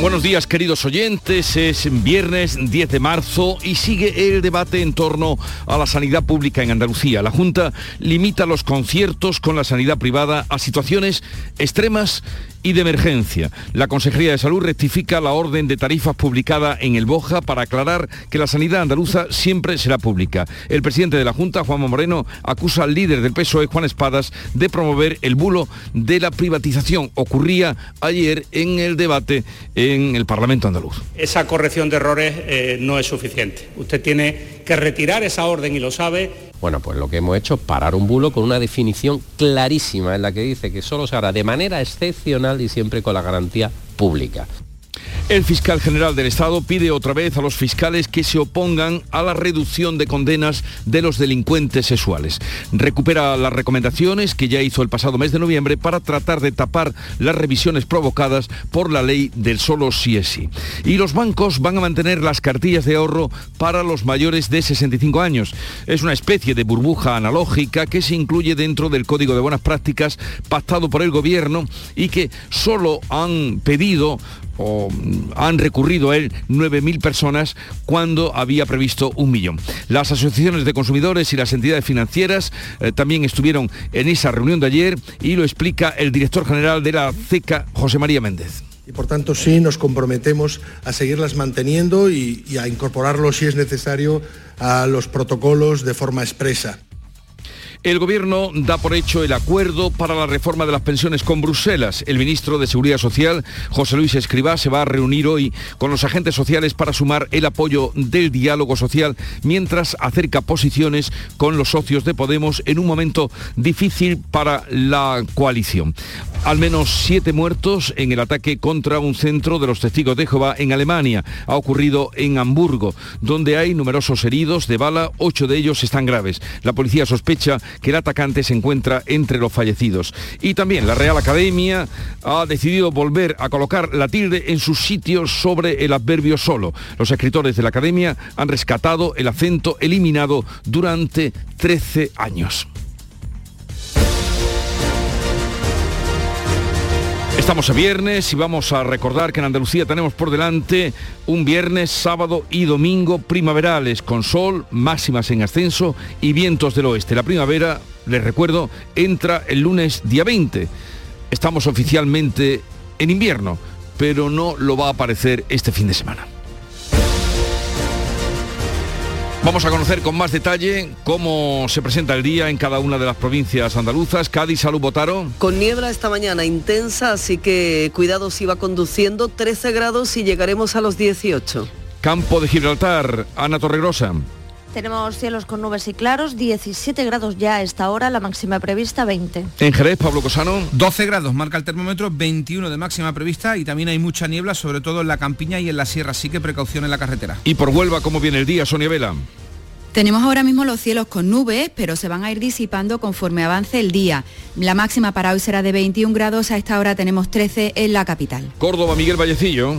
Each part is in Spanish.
Buenos días queridos oyentes, es viernes 10 de marzo y sigue el debate en torno a la sanidad pública en Andalucía. La Junta limita los conciertos con la sanidad privada a situaciones extremas y de emergencia. La Consejería de Salud rectifica la orden de tarifas publicada en el Boja para aclarar que la sanidad andaluza siempre será pública. El presidente de la Junta, Juanma Moreno, acusa al líder del PSOE, Juan Espadas, de promover el bulo de la privatización. Ocurría ayer en el debate en el Parlamento andaluz. Esa corrección de errores eh, no es suficiente. Usted tiene que retirar esa orden y lo sabe bueno, pues lo que hemos hecho es parar un bulo con una definición clarísima en la que dice que solo se hará de manera excepcional y siempre con la garantía pública. El fiscal general del Estado pide otra vez a los fiscales que se opongan a la reducción de condenas de los delincuentes sexuales. Recupera las recomendaciones que ya hizo el pasado mes de noviembre para tratar de tapar las revisiones provocadas por la ley del solo sí es sí. Y los bancos van a mantener las cartillas de ahorro para los mayores de 65 años. Es una especie de burbuja analógica que se incluye dentro del Código de Buenas Prácticas pactado por el Gobierno y que solo han pedido o han recurrido a él 9.000 personas cuando había previsto un millón. Las asociaciones de consumidores y las entidades financieras eh, también estuvieron en esa reunión de ayer y lo explica el director general de la CECA, José María Méndez. Y por tanto sí nos comprometemos a seguirlas manteniendo y, y a incorporarlo si es necesario a los protocolos de forma expresa. El Gobierno da por hecho el acuerdo para la reforma de las pensiones con Bruselas. El ministro de Seguridad Social, José Luis Escribá, se va a reunir hoy con los agentes sociales para sumar el apoyo del diálogo social mientras acerca posiciones con los socios de Podemos en un momento difícil para la coalición. Al menos siete muertos en el ataque contra un centro de los testigos de Jehová en Alemania. Ha ocurrido en Hamburgo, donde hay numerosos heridos de bala, ocho de ellos están graves. La policía sospecha que el atacante se encuentra entre los fallecidos. Y también la Real Academia ha decidido volver a colocar la tilde en sus sitios sobre el adverbio solo. Los escritores de la Academia han rescatado el acento eliminado durante 13 años. Estamos a viernes y vamos a recordar que en Andalucía tenemos por delante un viernes, sábado y domingo primaverales con sol, máximas en ascenso y vientos del oeste. La primavera, les recuerdo, entra el lunes día 20. Estamos oficialmente en invierno, pero no lo va a aparecer este fin de semana. Vamos a conocer con más detalle cómo se presenta el día en cada una de las provincias andaluzas. Cádiz, Salud, Botaro. Con niebla esta mañana intensa, así que cuidado si va conduciendo. 13 grados y llegaremos a los 18. Campo de Gibraltar, Ana Torregrosa. Tenemos cielos con nubes y claros, 17 grados ya a esta hora, la máxima prevista 20. En Jerez, Pablo Cosano. 12 grados marca el termómetro, 21 de máxima prevista y también hay mucha niebla, sobre todo en la campiña y en la sierra, así que precaución en la carretera. Y por Huelva, ¿cómo viene el día, Sonia Vela? Tenemos ahora mismo los cielos con nubes, pero se van a ir disipando conforme avance el día. La máxima para hoy será de 21 grados, a esta hora tenemos 13 en la capital. Córdoba, Miguel Vallecillo.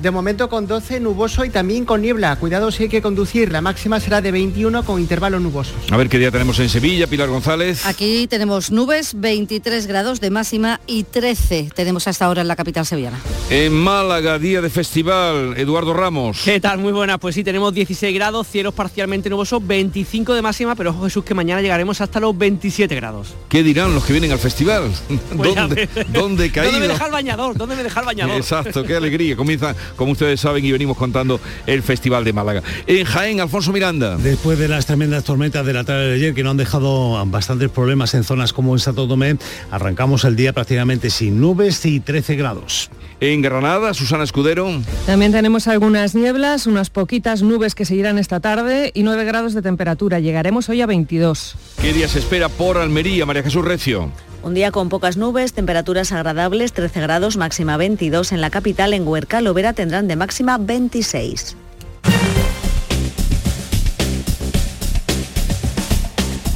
De momento con 12 nuboso y también con niebla. Cuidado si hay que conducir. La máxima será de 21 con intervalos nubosos. A ver qué día tenemos en Sevilla, Pilar González. Aquí tenemos nubes, 23 grados de máxima y 13 tenemos hasta ahora en la capital sevillana. En Málaga, día de festival, Eduardo Ramos. ¿Qué tal? Muy buenas. Pues sí, tenemos 16 grados, cielos parcialmente nubosos, 25 de máxima, pero ojo Jesús que mañana llegaremos hasta los 27 grados. ¿Qué dirán los que vienen al festival? Pues ¿Dónde. ¿Dónde he caído? ¿Dónde me deja el bañador? ¿Dónde me deja el bañador? Exacto, qué alegría. Comienza, como ustedes saben, y venimos contando el Festival de Málaga. En Jaén, Alfonso Miranda. Después de las tremendas tormentas de la tarde de ayer que no han dejado bastantes problemas en zonas como en Santo Tomé, arrancamos el día prácticamente sin nubes y 13 grados. En Granada, Susana Escudero. También tenemos algunas nieblas, unas poquitas nubes que seguirán esta tarde y 9 grados de temperatura. Llegaremos hoy a 22. ¿Qué día se espera por Almería, María Jesús Recio? Un día con pocas nubes, temperaturas agradables, 13 grados, máxima 22 en la capital, en Huerca, Lovera tendrán de máxima 26.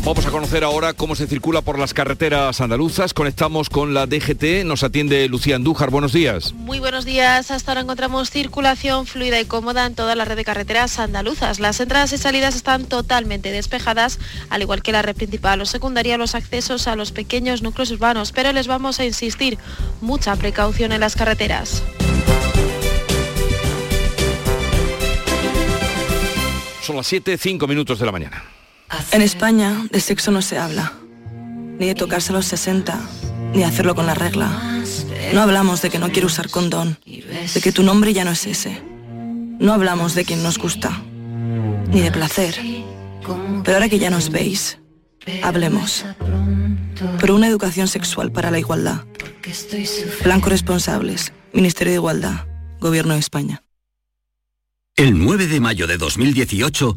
Vamos a conocer ahora cómo se circula por las carreteras andaluzas. Conectamos con la DGT. Nos atiende Lucía Andújar. Buenos días. Muy buenos días. Hasta ahora encontramos circulación fluida y cómoda en toda la red de carreteras andaluzas. Las entradas y salidas están totalmente despejadas, al igual que la red principal o secundaria, los accesos a los pequeños núcleos urbanos. Pero les vamos a insistir, mucha precaución en las carreteras. Son las 7, 5 minutos de la mañana. En España de sexo no se habla, ni de tocarse a los 60, ni hacerlo con la regla. No hablamos de que no quiero usar condón, de que tu nombre ya no es ese. No hablamos de quien nos gusta, ni de placer. Pero ahora que ya nos veis, hablemos. Por una educación sexual para la igualdad. Plan Corresponsables, Ministerio de Igualdad, Gobierno de España. El 9 de mayo de 2018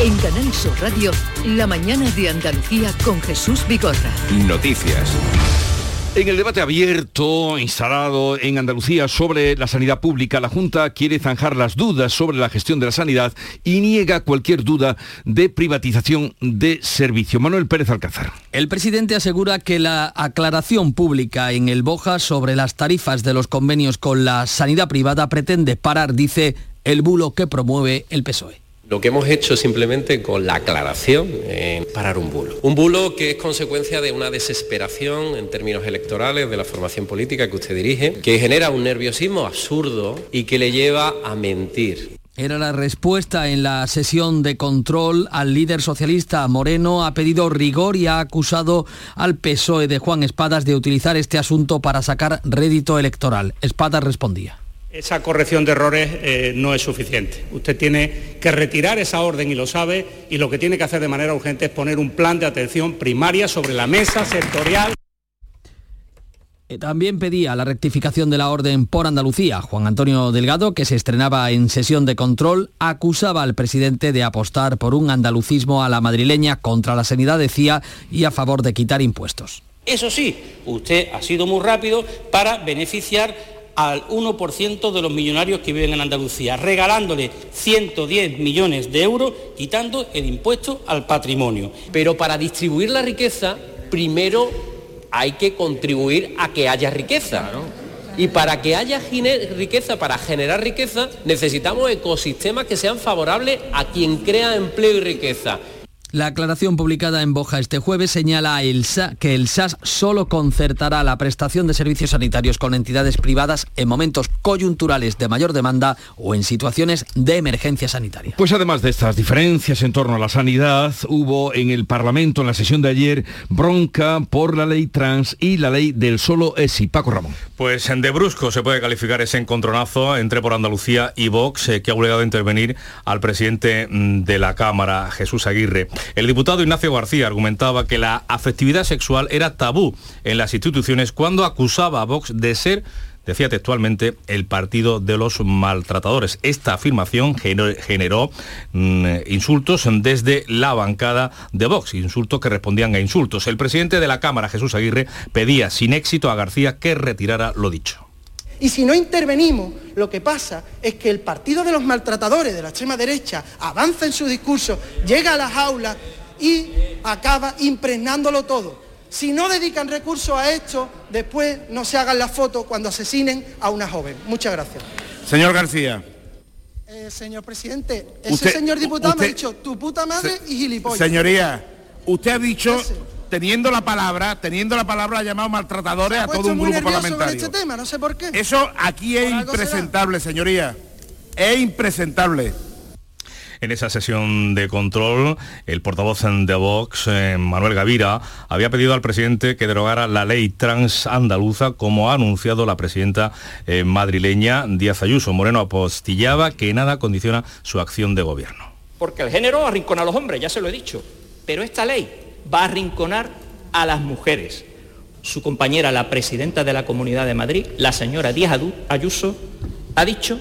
En Canal Sur Radio, la mañana de Andalucía con Jesús Bigorra. Noticias. En el debate abierto instalado en Andalucía sobre la sanidad pública, la Junta quiere zanjar las dudas sobre la gestión de la sanidad y niega cualquier duda de privatización de servicio. Manuel Pérez Alcázar. El presidente asegura que la aclaración pública en el Boja sobre las tarifas de los convenios con la sanidad privada pretende parar, dice, el bulo que promueve el PSOE. Lo que hemos hecho simplemente con la aclaración en parar un bulo. Un bulo que es consecuencia de una desesperación en términos electorales de la formación política que usted dirige, que genera un nerviosismo absurdo y que le lleva a mentir. Era la respuesta en la sesión de control al líder socialista Moreno. Ha pedido rigor y ha acusado al PSOE de Juan Espadas de utilizar este asunto para sacar rédito electoral. Espadas respondía. Esa corrección de errores eh, no es suficiente. Usted tiene que retirar esa orden y lo sabe, y lo que tiene que hacer de manera urgente es poner un plan de atención primaria sobre la mesa sectorial. Eh, También pedía la rectificación de la orden por Andalucía. Juan Antonio Delgado, que se estrenaba en sesión de control, acusaba al presidente de apostar por un andalucismo a la madrileña contra la sanidad, decía, y a favor de quitar impuestos. Eso sí, usted ha sido muy rápido para beneficiar al 1% de los millonarios que viven en Andalucía, regalándole 110 millones de euros, quitando el impuesto al patrimonio. Pero para distribuir la riqueza, primero hay que contribuir a que haya riqueza. Y para que haya riqueza, para generar riqueza, necesitamos ecosistemas que sean favorables a quien crea empleo y riqueza. La aclaración publicada en Boja este jueves señala el SA, que el SAS solo concertará la prestación de servicios sanitarios con entidades privadas en momentos coyunturales de mayor demanda o en situaciones de emergencia sanitaria. Pues además de estas diferencias en torno a la sanidad, hubo en el Parlamento en la sesión de ayer bronca por la ley trans y la ley del solo ESI. Paco Ramón. Pues de brusco se puede calificar ese encontronazo entre por Andalucía y Vox eh, que ha obligado a intervenir al presidente mm, de la Cámara, Jesús Aguirre. El diputado Ignacio García argumentaba que la afectividad sexual era tabú en las instituciones cuando acusaba a Vox de ser decía textualmente, el partido de los maltratadores. Esta afirmación generó mm, insultos desde la bancada de Vox, insultos que respondían a insultos. El presidente de la Cámara, Jesús Aguirre, pedía sin éxito a García que retirara lo dicho. Y si no intervenimos, lo que pasa es que el partido de los maltratadores de la extrema derecha avanza en su discurso, llega a las aulas y acaba impregnándolo todo. Si no dedican recursos a esto, después no se hagan las fotos cuando asesinen a una joven. Muchas gracias. Señor García. Eh, señor presidente, ese señor diputado me ha dicho tu puta madre y gilipollas. Señoría, usted ha dicho teniendo la palabra, teniendo la palabra ha llamado maltratadores a todo un grupo parlamentario. Este tema, no sé por qué. Eso aquí es impresentable, señoría. Es impresentable. En esa sesión de control, el portavoz de Vox, eh, Manuel Gavira, había pedido al presidente que derogara la ley trans andaluza, como ha anunciado la presidenta eh, madrileña Díaz Ayuso. Moreno apostillaba que nada condiciona su acción de gobierno. Porque el género arrincona a los hombres, ya se lo he dicho. Pero esta ley va a arrinconar a las mujeres. Su compañera, la presidenta de la Comunidad de Madrid, la señora Díaz Ayuso, ha dicho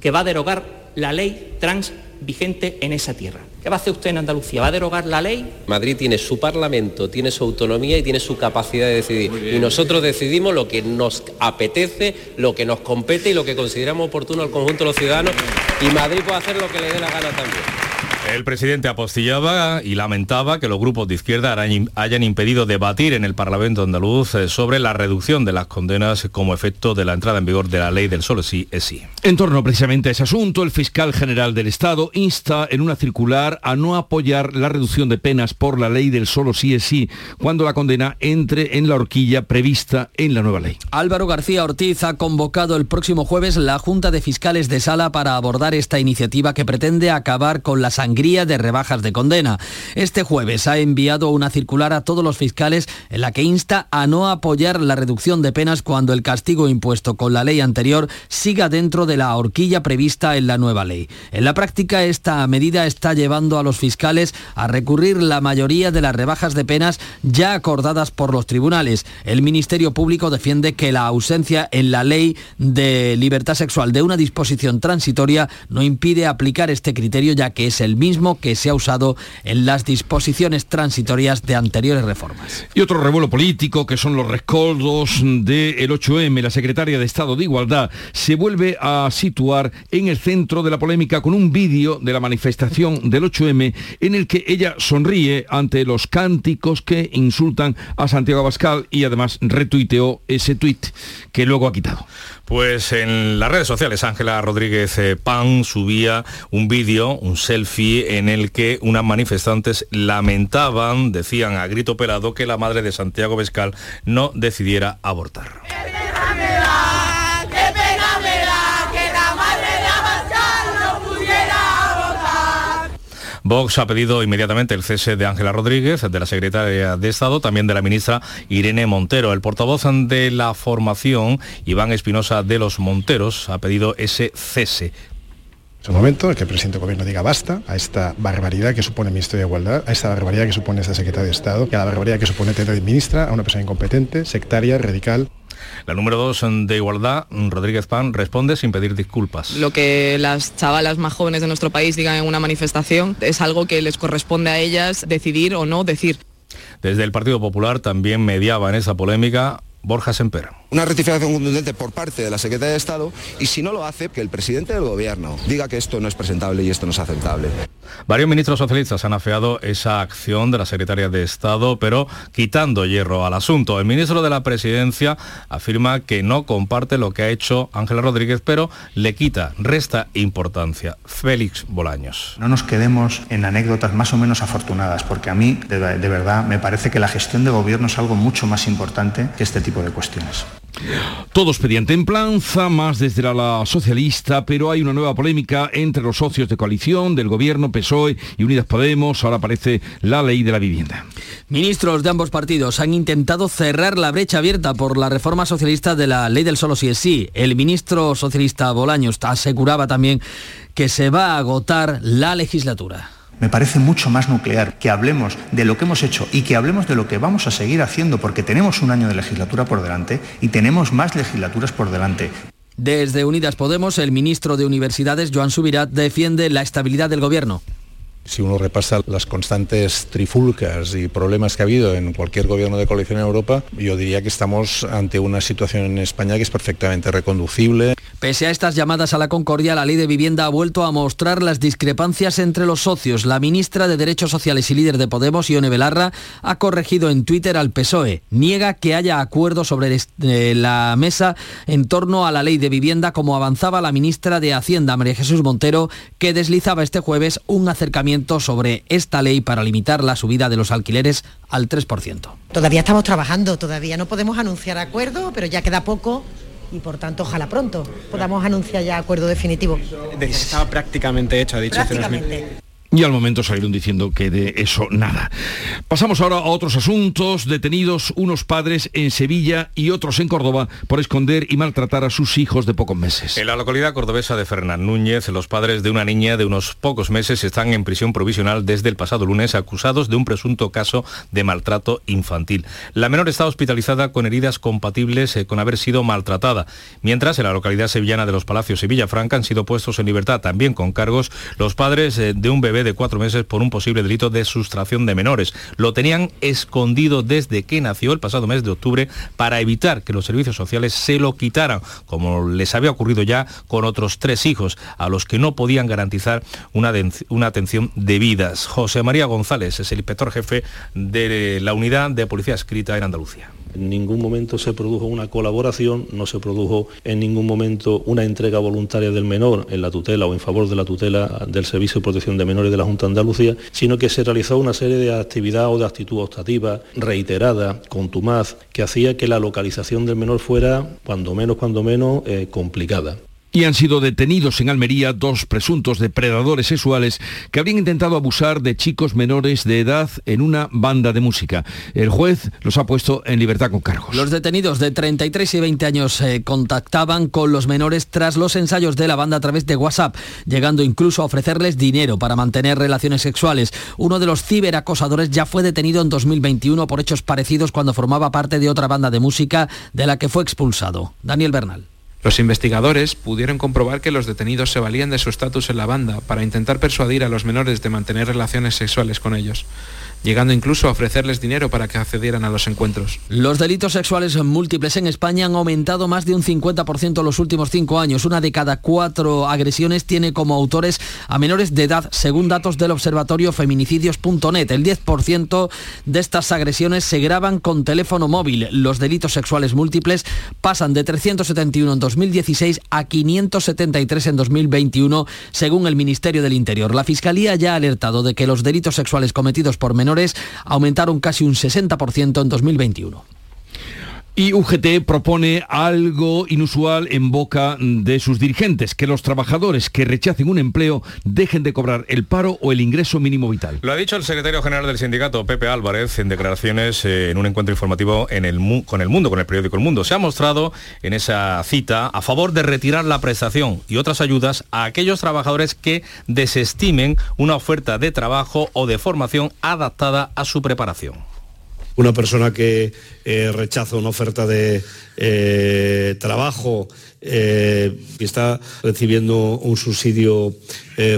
que va a derogar la ley trans vigente en esa tierra. ¿Qué va a hacer usted en Andalucía? ¿Va a derogar la ley? Madrid tiene su parlamento, tiene su autonomía y tiene su capacidad de decidir. Y nosotros decidimos lo que nos apetece, lo que nos compete y lo que consideramos oportuno al conjunto de los ciudadanos. Y Madrid puede hacer lo que le dé la gana también. El presidente apostillaba y lamentaba que los grupos de izquierda hayan impedido debatir en el Parlamento andaluz eh, sobre la reducción de las condenas como efecto de la entrada en vigor de la ley del solo sí es sí. En torno precisamente a ese asunto, el fiscal general del Estado insta en una circular a no apoyar la reducción de penas por la ley del solo sí es sí cuando la condena entre en la horquilla prevista en la nueva ley. Álvaro García Ortiz ha convocado el próximo jueves la Junta de Fiscales de Sala para abordar esta iniciativa que pretende acabar con la sangre de rebajas de condena. Este jueves ha enviado una circular a todos los fiscales en la que insta a no apoyar la reducción de penas cuando el castigo impuesto con la ley anterior siga dentro de la horquilla prevista en la nueva ley. En la práctica esta medida está llevando a los fiscales a recurrir la mayoría de las rebajas de penas ya acordadas por los tribunales. El Ministerio Público defiende que la ausencia en la ley de libertad sexual de una disposición transitoria no impide aplicar este criterio ya que es el mismo que se ha usado en las disposiciones transitorias de anteriores reformas. Y otro revuelo político que son los rescoldos del 8M. La secretaria de Estado de Igualdad se vuelve a situar en el centro de la polémica con un vídeo de la manifestación del 8M en el que ella sonríe ante los cánticos que insultan a Santiago Abascal y además retuiteó ese tuit que luego ha quitado. Pues en las redes sociales Ángela Rodríguez eh, Pan subía un vídeo, un selfie en el que unas manifestantes lamentaban, decían a grito pelado que la madre de Santiago Bescal no decidiera abortar. Vox ha pedido inmediatamente el cese de Ángela Rodríguez, de la secretaria de Estado, también de la ministra Irene Montero. El portavoz de la formación, Iván Espinosa de los Monteros, ha pedido ese cese. Es un momento en que el presidente del gobierno diga basta a esta barbaridad que supone el Ministerio de Igualdad, a esta barbaridad que supone esta secretaria de Estado, y a la barbaridad que supone tener de ministra a una persona incompetente, sectaria, radical. La número dos de Igualdad, Rodríguez Pan, responde sin pedir disculpas. Lo que las chavalas más jóvenes de nuestro país digan en una manifestación es algo que les corresponde a ellas decidir o no decir. Desde el Partido Popular también mediaba en esa polémica Borja Semper. Una rectificación contundente por parte de la Secretaría de Estado y si no lo hace, que el presidente del Gobierno diga que esto no es presentable y esto no es aceptable. Varios ministros socialistas han afeado esa acción de la Secretaría de Estado, pero quitando hierro al asunto. El ministro de la Presidencia afirma que no comparte lo que ha hecho Ángela Rodríguez, pero le quita, resta importancia. Félix Bolaños. No nos quedemos en anécdotas más o menos afortunadas, porque a mí, de, de verdad, me parece que la gestión de gobierno es algo mucho más importante que este tipo de cuestiones. Todos pedían templanza, más desde la, socialista, pero hay una nueva polémica entre los socios de coalición del gobierno, PSOE y Unidas Podemos. Ahora aparece la ley de la vivienda. Ministros de ambos partidos han intentado cerrar la brecha abierta por la reforma socialista de la ley del solo si es sí. El ministro socialista Bolaños aseguraba también que se va a agotar la legislatura. Me parece mucho más nuclear que hablemos de lo que hemos hecho y que hablemos de lo que vamos a seguir haciendo, porque tenemos un año de legislatura por delante y tenemos más legislaturas por delante. Desde Unidas Podemos, el ministro de Universidades, Joan Subirat, defiende la estabilidad del gobierno. Si uno repasa las constantes trifulcas y problemas que ha habido en cualquier gobierno de coalición en Europa, yo diría que estamos ante una situación en España que es perfectamente reconducible. Pese a estas llamadas a la concordia, la ley de vivienda ha vuelto a mostrar las discrepancias entre los socios. La ministra de Derechos Sociales y líder de Podemos, Ione Belarra, ha corregido en Twitter al PSOE. Niega que haya acuerdo sobre eh, la mesa en torno a la ley de vivienda, como avanzaba la ministra de Hacienda, María Jesús Montero, que deslizaba este jueves un acercamiento sobre esta ley para limitar la subida de los alquileres al 3%. Todavía estamos trabajando, todavía no podemos anunciar acuerdo, pero ya queda poco y por tanto ojalá pronto podamos anunciar ya acuerdo definitivo. Estaba prácticamente hecho, ha dicho. Prácticamente. Y al momento salieron diciendo que de eso nada. Pasamos ahora a otros asuntos. Detenidos unos padres en Sevilla y otros en Córdoba por esconder y maltratar a sus hijos de pocos meses. En la localidad cordobesa de Fernán Núñez, los padres de una niña de unos pocos meses están en prisión provisional desde el pasado lunes acusados de un presunto caso de maltrato infantil. La menor está hospitalizada con heridas compatibles eh, con haber sido maltratada, mientras en la localidad sevillana de los Palacios y Villafranca han sido puestos en libertad también con cargos los padres eh, de un bebé de cuatro meses por un posible delito de sustracción de menores. Lo tenían escondido desde que nació el pasado mes de octubre para evitar que los servicios sociales se lo quitaran, como les había ocurrido ya con otros tres hijos, a los que no podían garantizar una, una atención debida. José María González es el inspector jefe de la unidad de policía escrita en Andalucía. En ningún momento se produjo una colaboración, no se produjo en ningún momento una entrega voluntaria del menor en la tutela o en favor de la tutela del Servicio de Protección de Menores de la Junta de Andalucía, sino que se realizó una serie de actividad o de actitud optativa reiterada, contumaz, que hacía que la localización del menor fuera, cuando menos, cuando menos, eh, complicada y han sido detenidos en Almería dos presuntos depredadores sexuales que habrían intentado abusar de chicos menores de edad en una banda de música. El juez los ha puesto en libertad con cargos. Los detenidos de 33 y 20 años se contactaban con los menores tras los ensayos de la banda a través de WhatsApp, llegando incluso a ofrecerles dinero para mantener relaciones sexuales. Uno de los ciberacosadores ya fue detenido en 2021 por hechos parecidos cuando formaba parte de otra banda de música de la que fue expulsado. Daniel Bernal. Los investigadores pudieron comprobar que los detenidos se valían de su estatus en la banda para intentar persuadir a los menores de mantener relaciones sexuales con ellos llegando incluso a ofrecerles dinero para que accedieran a los encuentros. Los delitos sexuales múltiples en España han aumentado más de un 50% en los últimos cinco años. Una de cada cuatro agresiones tiene como autores a menores de edad, según datos del observatorio feminicidios.net. El 10% de estas agresiones se graban con teléfono móvil. Los delitos sexuales múltiples pasan de 371 en 2016 a 573 en 2021, según el Ministerio del Interior. La Fiscalía ya ha alertado de que los delitos sexuales cometidos por menores aumentaron casi un 60% en 2021. Y UGT propone algo inusual en boca de sus dirigentes, que los trabajadores que rechacen un empleo dejen de cobrar el paro o el ingreso mínimo vital. Lo ha dicho el secretario general del sindicato, Pepe Álvarez, en declaraciones eh, en un encuentro informativo con el mundo, con el periódico El Mundo. Se ha mostrado en esa cita a favor de retirar la prestación y otras ayudas a aquellos trabajadores que desestimen una oferta de trabajo o de formación adaptada a su preparación una persona que eh, rechaza una oferta de eh, trabajo eh, y está recibiendo un subsidio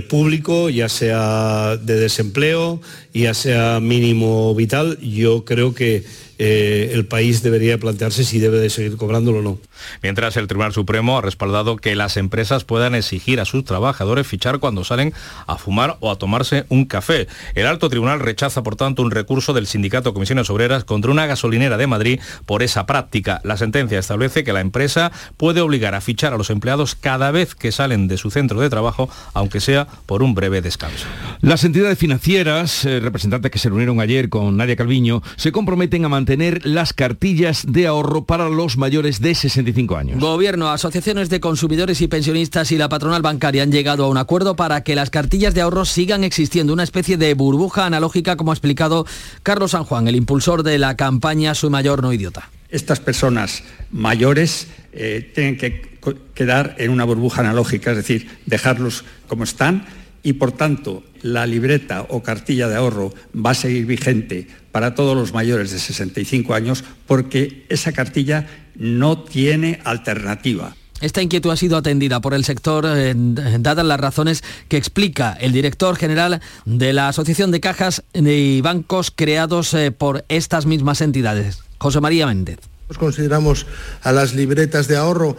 público, ya sea de desempleo, ya sea mínimo vital, yo creo que eh, el país debería plantearse si debe de seguir cobrándolo o no. Mientras el Tribunal Supremo ha respaldado que las empresas puedan exigir a sus trabajadores fichar cuando salen a fumar o a tomarse un café. El alto tribunal rechaza, por tanto, un recurso del sindicato Comisiones Obreras contra una gasolinera de Madrid por esa práctica. La sentencia establece que la empresa puede obligar a fichar a los empleados cada vez que salen de su centro de trabajo, aunque sea por un breve descanso. Las entidades financieras, eh, representantes que se reunieron ayer con Nadia Calviño, se comprometen a mantener tener las cartillas de ahorro para los mayores de 65 años. Gobierno, asociaciones de consumidores y pensionistas y la patronal bancaria han llegado a un acuerdo para que las cartillas de ahorro sigan existiendo, una especie de burbuja analógica, como ha explicado Carlos San Juan, el impulsor de la campaña Soy mayor, no idiota. Estas personas mayores eh, tienen que quedar en una burbuja analógica, es decir, dejarlos como están y por tanto la libreta o cartilla de ahorro va a seguir vigente para todos los mayores de 65 años porque esa cartilla no tiene alternativa. Esta inquietud ha sido atendida por el sector, eh, dadas las razones que explica el director general de la Asociación de Cajas y Bancos creados eh, por estas mismas entidades, José María Méndez. Consideramos a las libretas de ahorro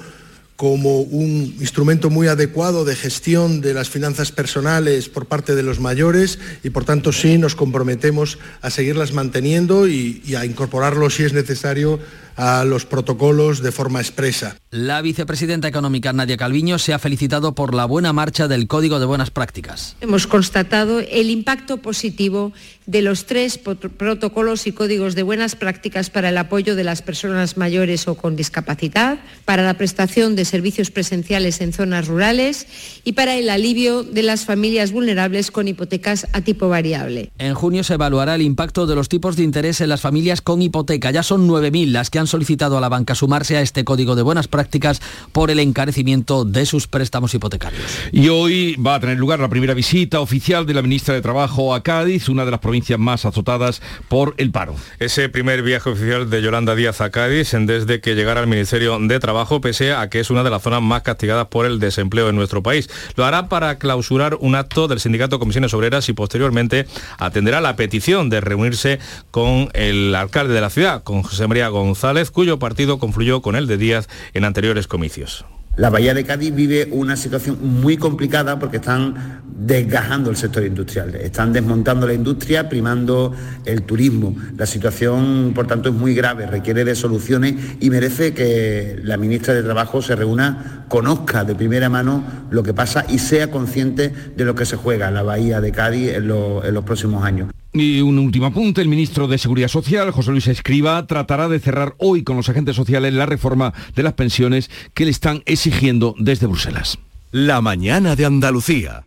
como un instrumento muy adecuado de gestión de las finanzas personales por parte de los mayores y por tanto sí nos comprometemos a seguirlas manteniendo y, a incorporarlo si es necesario a los protocolos de forma expresa. La vicepresidenta económica Nadia Calviño se ha felicitado por la buena marcha del Código de Buenas Prácticas. Hemos constatado el impacto positivo de los tres protocolos y códigos de buenas prácticas para el apoyo de las personas mayores o con discapacidad, para la prestación de servicios presenciales en zonas rurales y para el alivio de las familias vulnerables con hipotecas a tipo variable. En junio se evaluará el impacto de los tipos de interés en las familias con hipoteca. Ya son 9.000 las que han solicitado a la banca sumarse a este código de buenas prácticas por el encarecimiento de sus préstamos hipotecarios. Y hoy va a tener lugar la primera visita oficial de la ministra de Trabajo a Cádiz, una de las más azotadas por el paro. Ese primer viaje oficial de Yolanda Díaz a Cádiz desde que llegara al Ministerio de Trabajo, pese a que es una de las zonas más castigadas por el desempleo en nuestro país. Lo hará para clausurar un acto del Sindicato Comisiones Obreras y posteriormente atenderá la petición de reunirse con el alcalde de la ciudad, con José María González, cuyo partido confluyó con el de Díaz en anteriores comicios. La Bahía de Cádiz vive una situación muy complicada porque están desgajando el sector industrial, están desmontando la industria, primando el turismo. La situación, por tanto, es muy grave, requiere de soluciones y merece que la ministra de Trabajo se reúna, conozca de primera mano lo que pasa y sea consciente de lo que se juega en la Bahía de Cádiz en, los próximos años. Y un último apunte, el ministro de Seguridad Social, José Luis Escriba, tratará de cerrar hoy con los agentes sociales la reforma de las pensiones que le están exigiendo desde Bruselas. La mañana de Andalucía.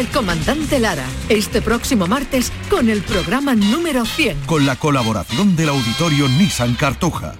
del comandante Lara, este próximo martes con el programa número 100. Con la colaboración del auditorio Nissan Cartuja.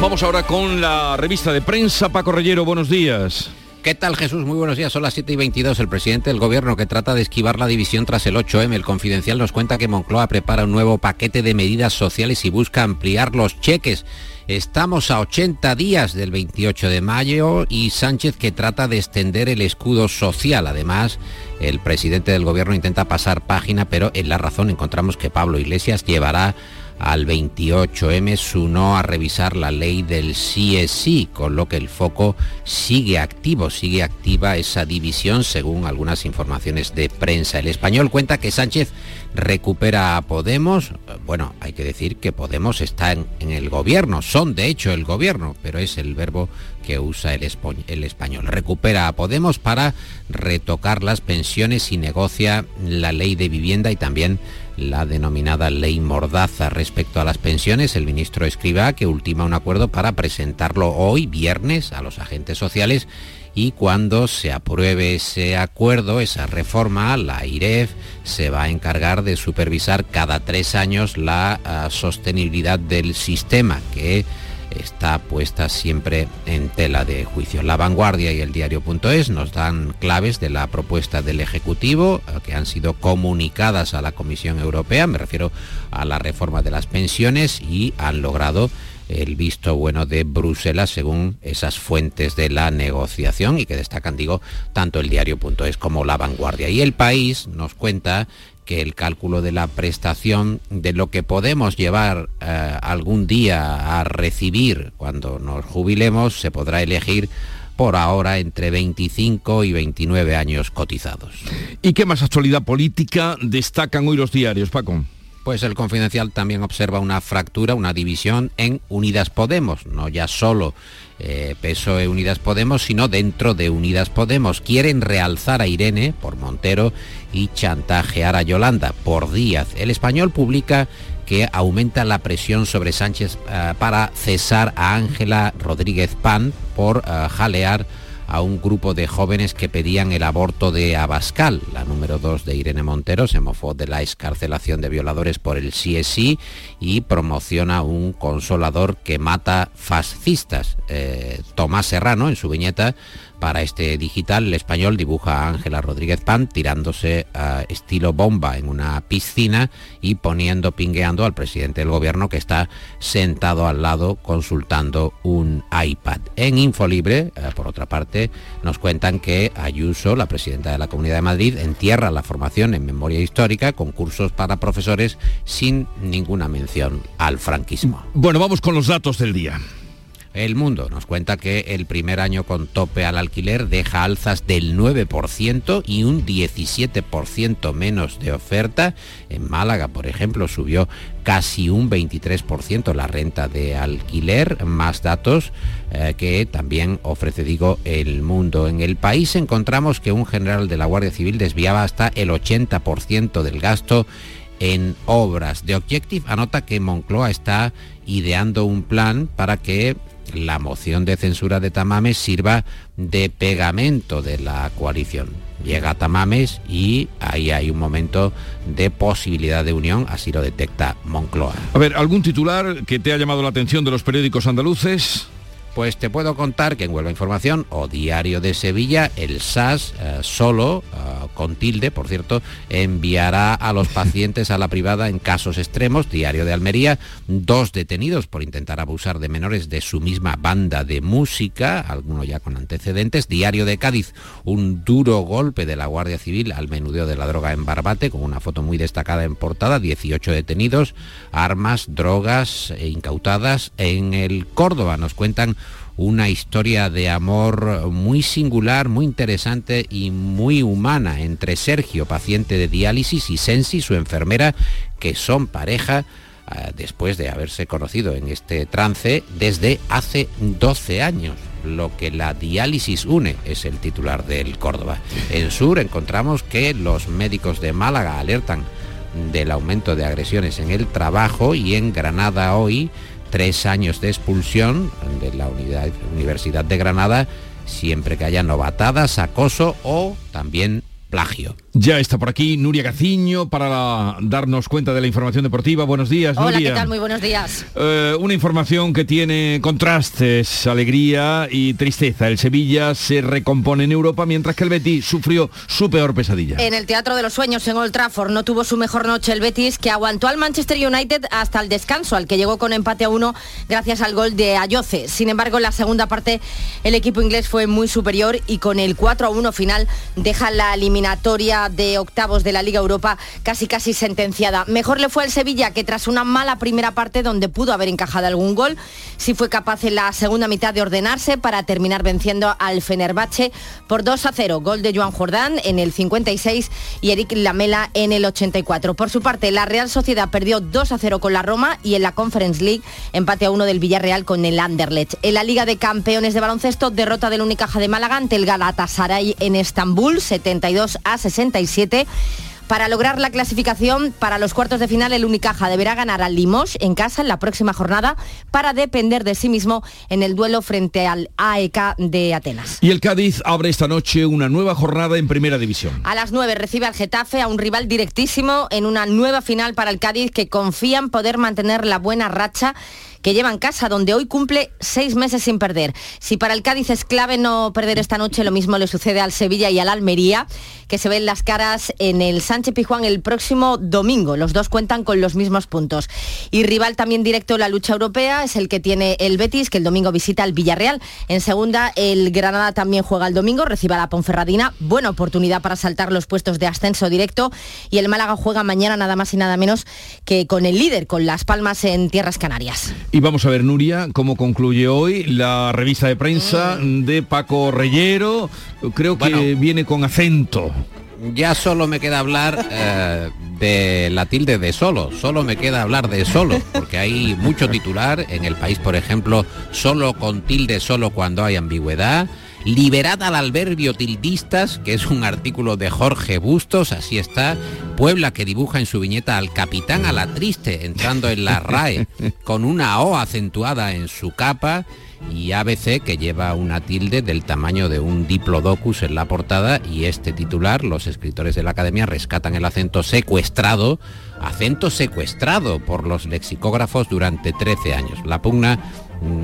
Vamos ahora con la revista de prensa. Paco Reyero, buenos días. ¿Qué tal Jesús? Muy buenos días, son las 7 y 22. El presidente del gobierno que trata de esquivar la división tras el 8M, el confidencial nos cuenta que Moncloa prepara un nuevo paquete de medidas sociales y busca ampliar los cheques Estamos a 80 días del 28 de mayo y Sánchez que trata de extender el escudo social. Además, el presidente del gobierno intenta pasar página, pero en la razón encontramos que Pablo Iglesias llevará al 28M su no a revisar la ley del sí con lo que el foco sigue activo, sigue activa esa división según algunas informaciones de prensa. El español cuenta que Sánchez recupera a Podemos. Bueno, hay que decir que Podemos está en, el gobierno, son de hecho el gobierno, pero es el verbo que usa el, el español. Recupera a Podemos para retocar las pensiones y negocia la ley de vivienda y también la denominada ley Mordaza respecto a las pensiones. El ministro escriba que ultima un acuerdo para presentarlo hoy, viernes, a los agentes sociales y cuando se apruebe ese acuerdo, esa reforma, la IREF se va a encargar de supervisar cada tres años la ah, sostenibilidad del sistema que está puesta siempre en tela de juicio. La vanguardia y el diario.es nos dan claves de la propuesta del Ejecutivo ah, que han sido comunicadas a la Comisión Europea, me refiero a la reforma de las pensiones y han logrado el visto bueno de Bruselas según esas fuentes de la negociación y que destacan, digo, tanto el diario.es como la vanguardia. Y el país nos cuenta que el cálculo de la prestación de lo que podemos llevar eh, algún día a recibir cuando nos jubilemos se podrá elegir por ahora entre 25 y 29 años cotizados. ¿Y qué más actualidad política destacan hoy los diarios, Paco? Pues el Confidencial también observa una fractura, una división en Unidas Podemos, no ya solo eh, PSOE Unidas Podemos, sino dentro de Unidas Podemos. Quieren realzar a Irene por Montero y chantajear a Yolanda por Díaz. El español publica que aumenta la presión sobre Sánchez eh, para cesar a Ángela Rodríguez Pan por eh, jalear a un grupo de jóvenes que pedían el aborto de Abascal. La número 2 de Irene Montero se mofó de la escarcelación de violadores por el CSI y promociona un consolador que mata fascistas. Eh, Tomás Serrano, en su viñeta, para este digital, el español dibuja a Ángela Rodríguez Pan tirándose a estilo bomba en una piscina y poniendo, pingueando al presidente del gobierno que está sentado al lado consultando un iPad. En Infolibre, eh, por otra parte, nos cuentan que Ayuso, la presidenta de la Comunidad de Madrid, entierra la formación en memoria histórica con cursos para profesores sin ninguna mención al franquismo. Bueno, vamos con los datos del día. El Mundo nos cuenta que el primer año con tope al alquiler deja alzas del 9% y un 17% menos de oferta. En Málaga, por ejemplo, subió casi un 23% la renta de alquiler. Más datos eh, que también ofrece, digo, el mundo. En el país encontramos que un general de la Guardia Civil desviaba hasta el 80% del gasto en obras. De Objective anota que Moncloa está ideando un plan para que la moción de censura de Tamames sirva de pegamento de la coalición. Llega Tamames y ahí hay un momento de posibilidad de unión, así lo detecta Moncloa. A ver, ¿algún titular que te ha llamado la atención de los periódicos andaluces? Pues te puedo contar que en Huelva Información o Diario de Sevilla, el SAS eh, solo, eh, con tilde, por cierto, enviará a los pacientes a la privada en casos extremos. Diario de Almería, dos detenidos por intentar abusar de menores de su misma banda de música, alguno ya con antecedentes. Diario de Cádiz, un duro golpe de la Guardia Civil al menudeo de la droga en Barbate, con una foto muy destacada en portada, 18 detenidos, armas, drogas e incautadas en el Córdoba. Nos cuentan una historia de amor muy singular, muy interesante y muy humana entre Sergio, paciente de diálisis, y Sensi, su enfermera, que son pareja eh, después de haberse conocido en este trance desde hace 12 años. Lo que la diálisis une es el titular del Córdoba. En Sur encontramos que los médicos de Málaga alertan del aumento de agresiones en el trabajo y en Granada hoy tres años de expulsión de la Universidad de Granada siempre que haya novatadas, acoso o también plagio. Ya está por aquí Nuria Gaciño para darnos cuenta de la información deportiva. Buenos días, Hola, Nuria. ¿qué tal? Muy buenos días. Eh, una información que tiene contrastes, alegría y tristeza. El Sevilla se recompone en Europa mientras que el Betis sufrió su peor pesadilla. En el Teatro de los Sueños en Old Trafford no tuvo su mejor noche el Betis, que aguantó al Manchester United hasta el descanso, al que llegó con empate a uno gracias al gol de Ayoce. Sin embargo, en la segunda parte el equipo inglés fue muy superior y con el 4 a 1 final deja la eliminatoria de octavos de la Liga Europa casi casi sentenciada. Mejor le fue al Sevilla que tras una mala primera parte donde pudo haber encajado algún gol, sí fue capaz en la segunda mitad de ordenarse para terminar venciendo al Fenerbahce por 2 a 0. Gol de Joan Jordán en el 56 y Eric Lamela en el 84. Por su parte, la Real Sociedad perdió 2 a 0 con la Roma y en la Conference League empate a 1 del Villarreal con el Anderlecht. En la Liga de Campeones de Baloncesto, derrota del Unicaja de Málaga ante el Galatasaray en Estambul, 72 a 60 para lograr la clasificación para los cuartos de final, el Unicaja deberá ganar al Limoges en casa en la próxima jornada para depender de sí mismo en el duelo frente al AEK de Atenas. Y el Cádiz abre esta noche una nueva jornada en Primera División. A las 9 recibe al Getafe a un rival directísimo en una nueva final para el Cádiz que confía en poder mantener la buena racha que lleva en casa, donde hoy cumple seis meses sin perder. Si para el Cádiz es clave no perder esta noche, lo mismo le sucede al Sevilla y al Almería, que se ven las caras en el Sánchez Pijuán el próximo domingo. Los dos cuentan con los mismos puntos. Y rival también directo en la lucha europea es el que tiene el Betis, que el domingo visita al Villarreal. En segunda, el Granada también juega el domingo, recibe a la Ponferradina. Buena oportunidad para saltar los puestos de ascenso directo. Y el Málaga juega mañana nada más y nada menos que con el líder, con Las Palmas en Tierras Canarias. Y vamos a ver, Nuria, cómo concluye hoy la revista de prensa de Paco Reyero. Creo que viene con acento. Ya solo me queda hablar eh, de la tilde de solo, solo me queda hablar de solo, porque hay mucho titular en el país, por ejemplo, solo con tilde solo cuando hay ambigüedad. Liberada al alberbio tildistas, que es un artículo de Jorge Bustos, así está. Puebla que dibuja en su viñeta al capitán a la triste, entrando en la RAE, con una O acentuada en su capa y ABC que lleva una tilde del tamaño de un diplodocus en la portada y este titular, los escritores de la academia rescatan el acento secuestrado, acento secuestrado por los lexicógrafos durante 13 años. La pugna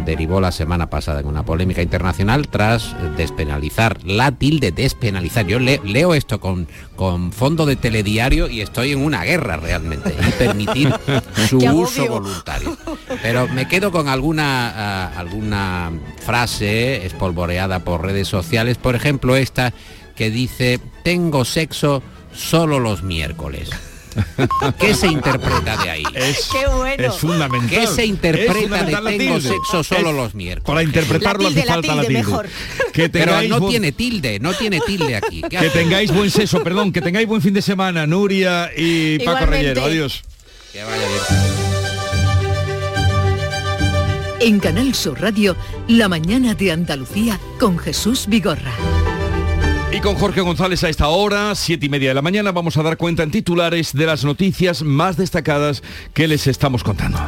derivó la semana pasada en una polémica internacional tras despenalizar la tilde despenalizar. Yo leo esto con, con fondo de telediario y estoy en una guerra realmente y permitir su uso voluntario. Pero me quedo con alguna ah, alguna frase espolvoreada por redes sociales, por ejemplo esta que dice tengo sexo solo los miércoles. ¿Qué se interpreta de ahí? Es, Qué bueno. es fundamental. ¿Qué se interpreta de tengo sexo solo Es- los miércoles? Para interpretarlo La tilde, hace falta la tilde, tilde. mejor. Que Pero tengáis, no buen- tiene tilde, no tiene tilde aquí. ¿Qué que tengáis buen sexo, perdón, que tengáis buen fin de semana, Nuria y Paco Igualmente. Reyero. Adiós. Que vaya bien. En Canal Sur Radio, La mañana de Andalucía con Jesús Vigorra. Y con Jorge González a esta hora, siete y media de la mañana, vamos a dar cuenta en titulares de las noticias más destacadas que les estamos contando.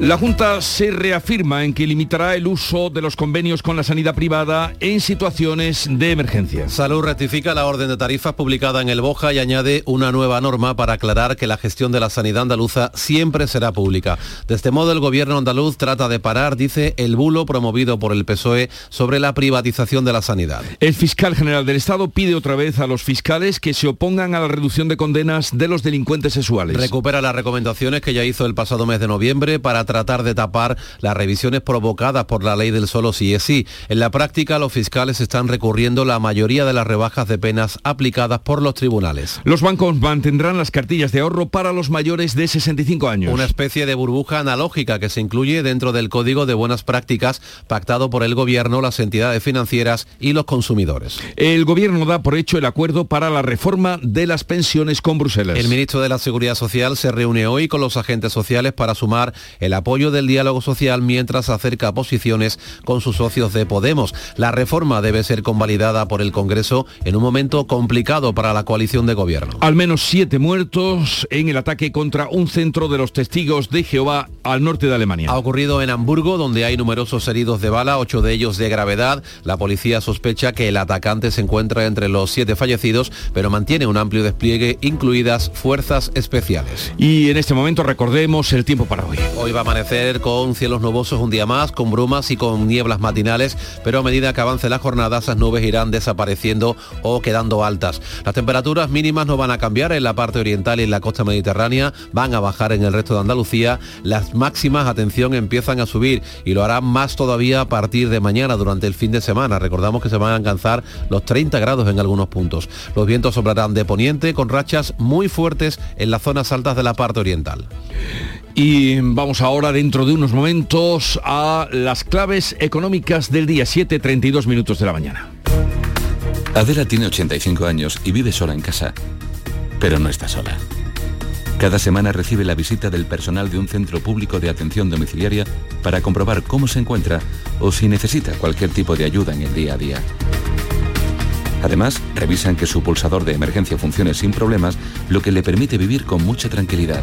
La Junta se reafirma en que limitará el uso de los convenios con la sanidad privada en situaciones de emergencia. Salud rectifica la orden de tarifas publicada en el Boja y añade una nueva norma para aclarar que la gestión de la sanidad andaluza siempre será pública. De este modo, el gobierno andaluz trata de parar, dice, el bulo promovido por el PSOE sobre la privatización de la sanidad. El fiscal general del Estado pide otra vez a los fiscales que se opongan a la reducción de condenas de los delincuentes sexuales. Recupera las recomendaciones que ya hizo el pasado mes de noviembre para tratar de tapar las revisiones provocadas por la ley del solo sí es sí. En la práctica, los fiscales están recurriendo la mayoría de las rebajas de penas aplicadas por los tribunales. Los bancos mantendrán las cartillas de ahorro para los mayores de 65 años. Una especie de burbuja analógica que se incluye dentro del Código de Buenas Prácticas pactado por el Gobierno, las entidades financieras y los consumidores. El gobierno da por hecho el acuerdo para la reforma de las pensiones con Bruselas. El ministro de la Seguridad Social se reúne hoy con los agentes sociales para sumar el apoyo del diálogo social mientras acerca posiciones con sus socios de Podemos. La reforma debe ser convalidada por el Congreso en un momento complicado para la coalición de gobierno. Al menos siete muertos en el ataque contra un centro de los testigos de Jehová al norte de Alemania. Ha ocurrido en Hamburgo, donde hay numerosos heridos de bala, ocho de ellos de gravedad. La policía sospecha que el atacante se encuentra entre los siete fallecidos, pero mantiene un amplio despliegue, incluidas fuerzas especiales. Y en este momento recordemos el tiempo para hoy. Hoy va a amanecer con cielos nubosos un día más, con brumas y con nieblas matinales, pero a medida que avance la jornada esas nubes irán desapareciendo o quedando altas. Las temperaturas mínimas no van a cambiar en la parte oriental y en la costa mediterránea, van a bajar en el resto de Andalucía. Las máximas, atención, empiezan a subir y lo harán más todavía a partir de mañana durante el fin de semana. Recordamos que se van a alcanzar los 30 grados en algunos puntos. Los vientos soplarán de poniente con rachas muy fuertes en las zonas altas de la parte oriental. Y vamos ahora dentro de unos momentos a las claves económicas del día 7.32 minutos de la mañana. Adela tiene 85 años y vive sola en casa, pero no está sola. Cada semana recibe la visita del personal de un centro público de atención domiciliaria para comprobar cómo se encuentra o si necesita cualquier tipo de ayuda en el día a día. Además, revisan que su pulsador de emergencia funcione sin problemas, lo que le permite vivir con mucha tranquilidad.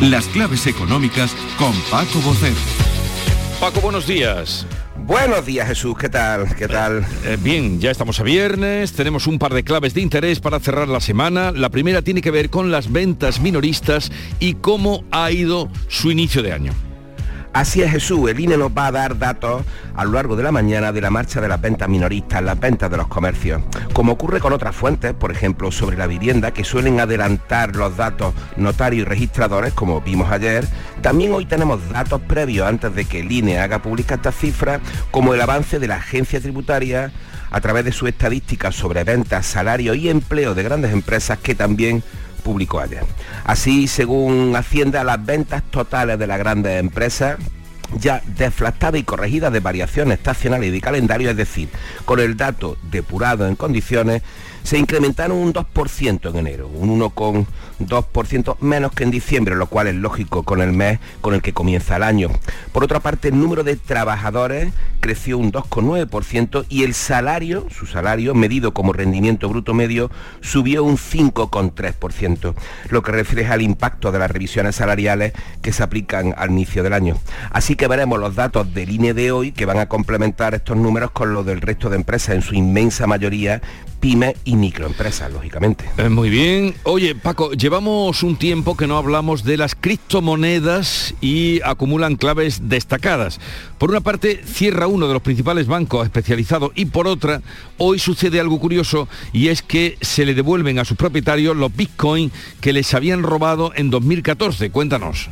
Las claves económicas con Paco Bocero. Paco, buenos días. Buenos días Jesús, ¿qué tal? ¿Qué tal? Eh, bien, ya estamos a viernes, tenemos un par de claves de interés para cerrar la semana. La primera tiene que ver con las ventas minoristas y cómo ha ido su inicio de año. Así es Jesús, el INE nos va a dar datos a lo largo de la mañana de la marcha de las ventas minoristas, las ventas de los comercios. Como ocurre con otras fuentes, por ejemplo sobre la vivienda, que suelen adelantar los datos notarios y registradores, como vimos ayer, también hoy tenemos datos previos antes de que el INE haga pública estas cifras, como el avance de la agencia tributaria a través de su estadística sobre ventas, salarios y empleo de grandes empresas que también publicó ayer. Así, según Hacienda, las ventas totales de las grandes empresas ya deflactadas y corregidas de variaciones estacionales y de calendario, es decir, con el dato depurado en condiciones, se incrementaron un 2% en enero, un 1,2% menos que en diciembre, lo cual es lógico con el mes con el que comienza el año. Por otra parte, el número de trabajadores creció un 2,9% y el salario, su salario, medido como rendimiento bruto medio, subió un 5,3%, lo que refleja el impacto de las revisiones salariales que se aplican al inicio del año. Así que veremos los datos del INE de hoy que van a complementar estos números con los del resto de empresas, en su inmensa mayoría pymes y microempresas, lógicamente. Eh, muy bien. Oye, Paco, llevamos un tiempo que no hablamos de las criptomonedas y acumulan claves destacadas. Por una parte, cierra uno de los principales bancos especializados y por otra, hoy sucede algo curioso y es que se le devuelven a sus propietarios los bitcoins que les habían robado en 2014. Cuéntanos.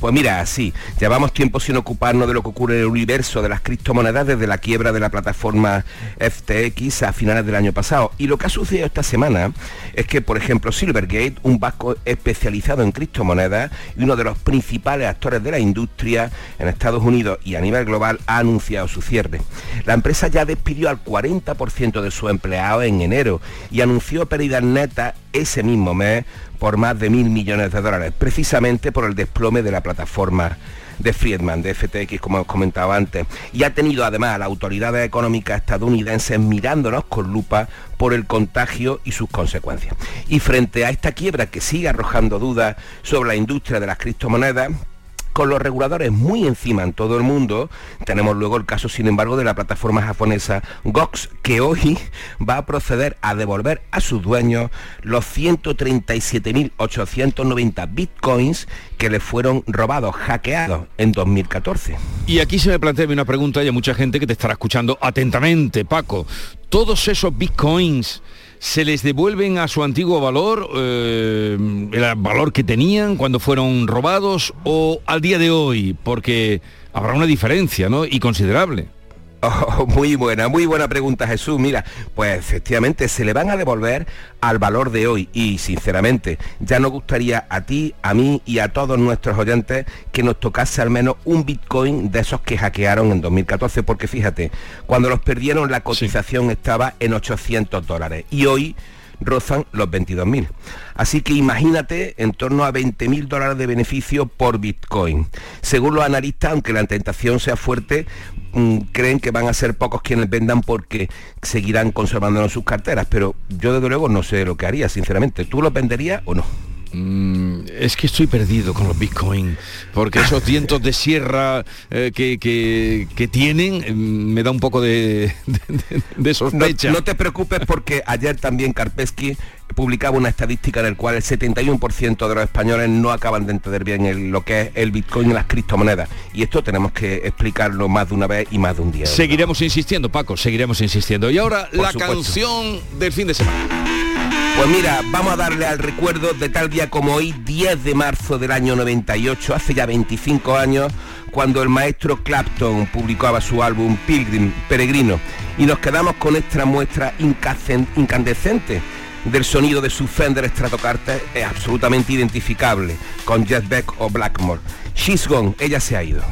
Pues mira, sí, llevamos tiempo sin ocuparnos de lo que ocurre en el universo de las criptomonedas desde la quiebra de la plataforma FTX a finales del año pasado. Y lo que ha sucedido esta semana es que, por ejemplo, Silvergate, un banco especializado en criptomonedas y uno de los principales actores de la industria en Estados Unidos y a nivel global, ha anunciado su cierre. La empresa ya despidió al 40% de sus empleados en enero y anunció pérdidas netas ese mismo mes por más de mil millones de dólares, precisamente por el desplome de la plataforma de Friedman, de FTX, como os comentaba antes, y ha tenido además a las autoridades económicas estadounidenses mirándonos con lupa por el contagio y sus consecuencias. Y frente a esta quiebra que sigue arrojando dudas sobre la industria de las criptomonedas, con los reguladores muy encima en todo el mundo, tenemos luego el caso, sin embargo, de la plataforma japonesa Gox, que hoy va a proceder a devolver a sus dueños los 137.890 bitcoins que le fueron robados, hackeados en 2014. Y aquí se me plantea una pregunta y hay mucha gente que te estará escuchando atentamente, Paco. Todos esos bitcoins se les devuelven a su antiguo valor, eh, el valor que tenían cuando fueron robados o al día de hoy, porque habrá una diferencia, ¿no? Y considerable. Oh, muy buena, muy buena pregunta Jesús. Mira, pues efectivamente se le van a devolver al valor de hoy y sinceramente ya nos gustaría a ti, a mí y a todos nuestros oyentes que nos tocase al menos un Bitcoin de esos que hackearon en 2014 porque fíjate, cuando los perdieron la cotización estaba en 800 dólares y hoy rozan los 22.000. Así que imagínate en torno a 20.000 dólares de beneficio por Bitcoin. Según los analistas, aunque la tentación sea fuerte, creen que van a ser pocos quienes vendan porque seguirán conservándolo en sus carteras. Pero yo desde luego no sé lo que haría, sinceramente. ¿Tú los venderías o no? Mm, es que estoy perdido con los Bitcoin, porque esos vientos de sierra eh, que, tienen mm, me da un poco de, de, sospecha. No, te preocupes porque ayer también Karpesky publicaba una estadística en la cual el 71% de los españoles no acaban de entender bien lo que es el Bitcoin y las criptomonedas. Y esto tenemos que explicarlo más de una vez y más de un día. Seguiremos insistiendo, Paco, seguiremos insistiendo. Y ahora la canción del fin de semana. Pues mira, vamos a darle al recuerdo de tal día como hoy, 10 de marzo del año 98, hace ya 25 años, cuando el maestro Clapton publicaba su álbum Pilgrim, Peregrino, y nos quedamos con esta muestra incandescente del sonido de su Fender Stratocaster, es absolutamente identificable con Jeff Beck o Blackmore. She's gone, ella se ha ido.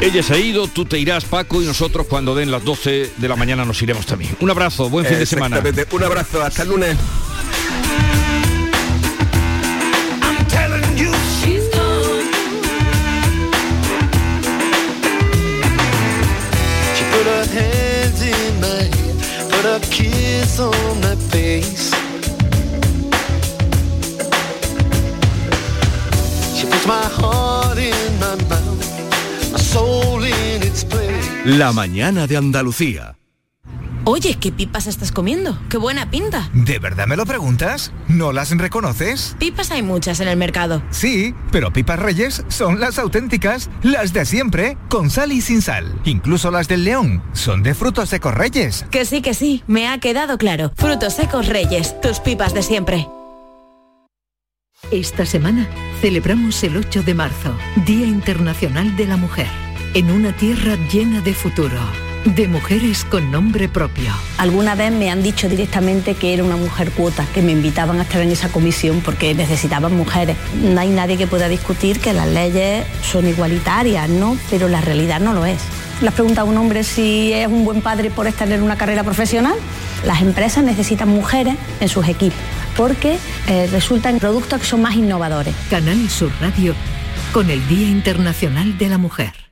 Ella se ha ido, tú te irás Paco y nosotros cuando den las 12 de la mañana nos iremos también. Un abrazo, buen fin de semana. Un abrazo, hasta el lunes. La mañana de Andalucía. Oye, ¿qué pipas estás comiendo? ¡Qué buena pinta! ¿De verdad me lo preguntas? ¿No las reconoces? Pipas hay muchas en el mercado. Sí, pero pipas reyes son las auténticas, las de siempre, con sal y sin sal. Incluso las del león son de frutos secos reyes. Que sí, que sí, me ha quedado claro. Frutos secos reyes, tus pipas de siempre. Esta semana celebramos el 8 de marzo, Día Internacional de la Mujer, en una tierra llena de futuro, de mujeres con nombre propio. Alguna vez me han dicho directamente que era una mujer cuota, que me invitaban a estar en esa comisión porque necesitaban mujeres. No hay nadie que pueda discutir que las leyes son igualitarias, ¿no? Pero la realidad no lo es. ¿Le has preguntado a un hombre si es un buen padre por estar en una carrera profesional? Las empresas necesitan mujeres en sus equipos porque eh, resultan productos que son más innovadores. Canal Sur Radio con el Día Internacional de la Mujer.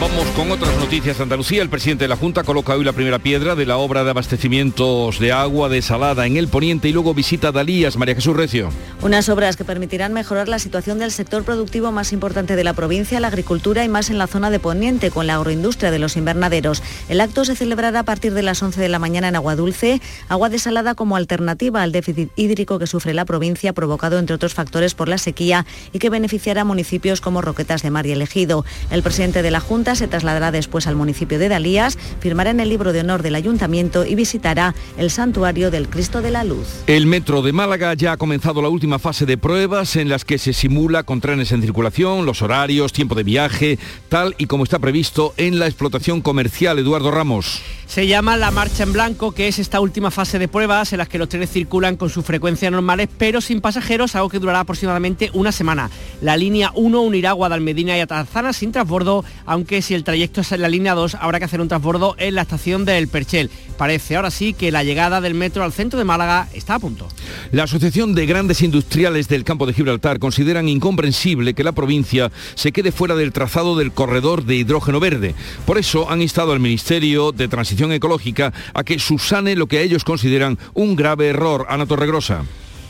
Vamos con otras noticias de Andalucía. El presidente de la Junta coloca hoy la primera piedra de la obra de abastecimientos de agua desalada en el poniente y luego visita Dalías. María Jesús Recio. Unas obras que permitirán mejorar la situación del sector productivo más importante de la provincia, la agricultura y más en la zona de Poniente, con la agroindustria de los invernaderos. El acto se celebrará a partir de las 11 de la mañana en Agua Dulce, agua desalada como alternativa al déficit hídrico que sufre la provincia, provocado entre otros factores por la sequía y que beneficiará a municipios como Roquetas de Mar y Elegido. El presidente de la Junta se trasladará después al municipio de Dalías, firmará en el libro de honor del ayuntamiento y visitará el santuario del Cristo de la Luz. El metro de Málaga ya ha comenzado la última fase de pruebas en las que se simula con trenes en circulación, los horarios, tiempo de viaje, tal y como está previsto en la explotación comercial. Eduardo Ramos. Se llama la marcha en blanco, que es esta última fase de pruebas en las que los trenes circulan con sus frecuencias normales, pero sin pasajeros, algo que durará aproximadamente una semana. La línea 1 unirá Guadalmedina y Atarzana sin transbordo, aunque si el trayecto es en la línea 2 habrá que hacer un transbordo en la estación del Perchel. Parece ahora sí que la llegada del metro al centro de Málaga está a punto. La Asociación de Grandes Industriales del Campo de Gibraltar consideran incomprensible que la provincia se quede fuera del trazado del corredor de hidrógeno verde. Por eso han instado al Ministerio de Transición Ecológica a que subsane lo que ellos consideran un grave error. Ana Torregrosa.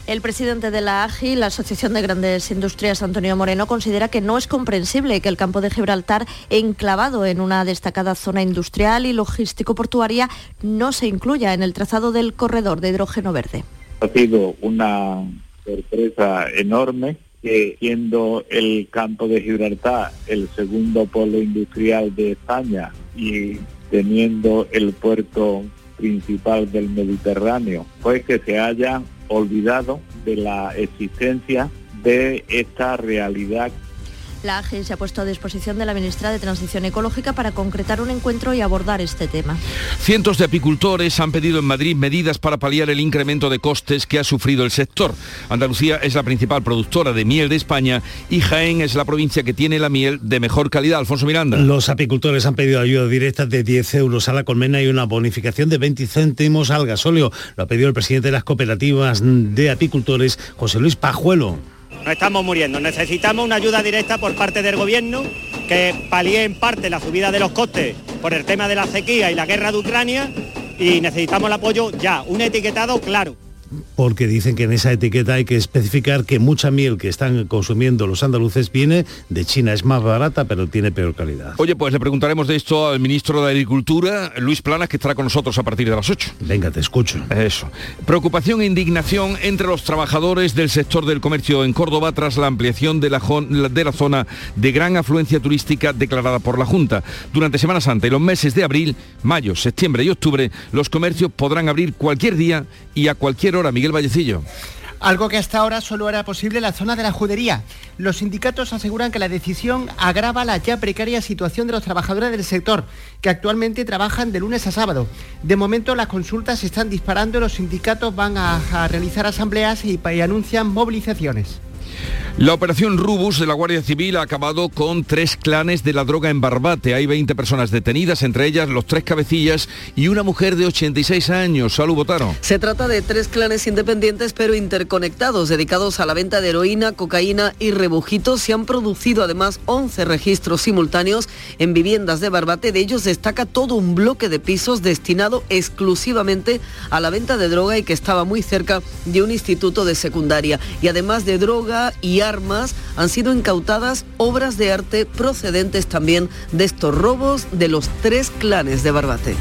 El presidente de la AGI, la Asociación de Grandes Industrias, Antonio Moreno, considera que no es comprensible que el campo de Gibraltar, enclavado en una destacada zona industrial y logístico-portuaria, no se incluya en el trazado del corredor de hidrógeno verde. Ha sido una sorpresa enorme que siendo el campo de Gibraltar el segundo polo industrial de España y teniendo el puerto principal del Mediterráneo, pues que se haya olvidado de la existencia de esta realidad La AGI se ha puesto a disposición de la ministra de Transición Ecológica para concretar un encuentro y abordar este tema. Cientos de apicultores han pedido en Madrid medidas para paliar el incremento de costes que ha sufrido el sector. Andalucía es la principal productora de miel de España y Jaén es la provincia que tiene la miel de mejor calidad. Alfonso Miranda. Los apicultores han pedido ayuda directa de 10 euros a la colmena y una bonificación de 20 céntimos al gasóleo. Lo ha pedido el presidente de las cooperativas de apicultores, José Luis Pajuelo. No estamos muriendo, necesitamos una ayuda directa por parte del gobierno que palíe en parte la subida de los costes por el tema de la sequía y la guerra de Ucrania y necesitamos el apoyo ya, un etiquetado claro. Porque dicen que en esa etiqueta hay que especificar que mucha miel que están consumiendo los andaluces viene de China. Es más barata, pero tiene peor calidad. Oye, pues le preguntaremos de esto al ministro de Agricultura, Luis Planas, que estará con nosotros a partir de las 8. Venga, te escucho. Eso. Preocupación e indignación entre los trabajadores del sector del comercio en Córdoba tras la ampliación de la, de la zona de gran afluencia turística declarada por la Junta. Durante Semana Santa y los meses de abril, mayo, septiembre y octubre, los comercios podrán abrir cualquier día y a cualquier hora. Miguel Vallecillo. algo que hasta ahora solo era posible en la zona de la judería. Los sindicatos aseguran que la decisión agrava la ya precaria situación de los trabajadores del sector, que actualmente trabajan de lunes a sábado. De momento las consultas se están disparando, los sindicatos van a, realizar asambleas y anuncian movilizaciones. La operación Rubus de la Guardia Civil ha acabado con tres clanes de la droga en Barbate. Hay 20 personas detenidas, entre ellas los tres cabecillas y una mujer de 86 años. Salud, Botaro. Se trata de tres clanes independientes pero interconectados, dedicados a la venta de heroína, cocaína y rebujitos. Se han producido además 11 registros simultáneos en viviendas de Barbate. De ellos destaca todo un bloque de pisos destinado exclusivamente a la venta de droga y que estaba muy cerca de un instituto de secundaria. Y además de droga y armas han sido incautadas obras de arte procedentes también de estos robos de los tres clanes de Barbate.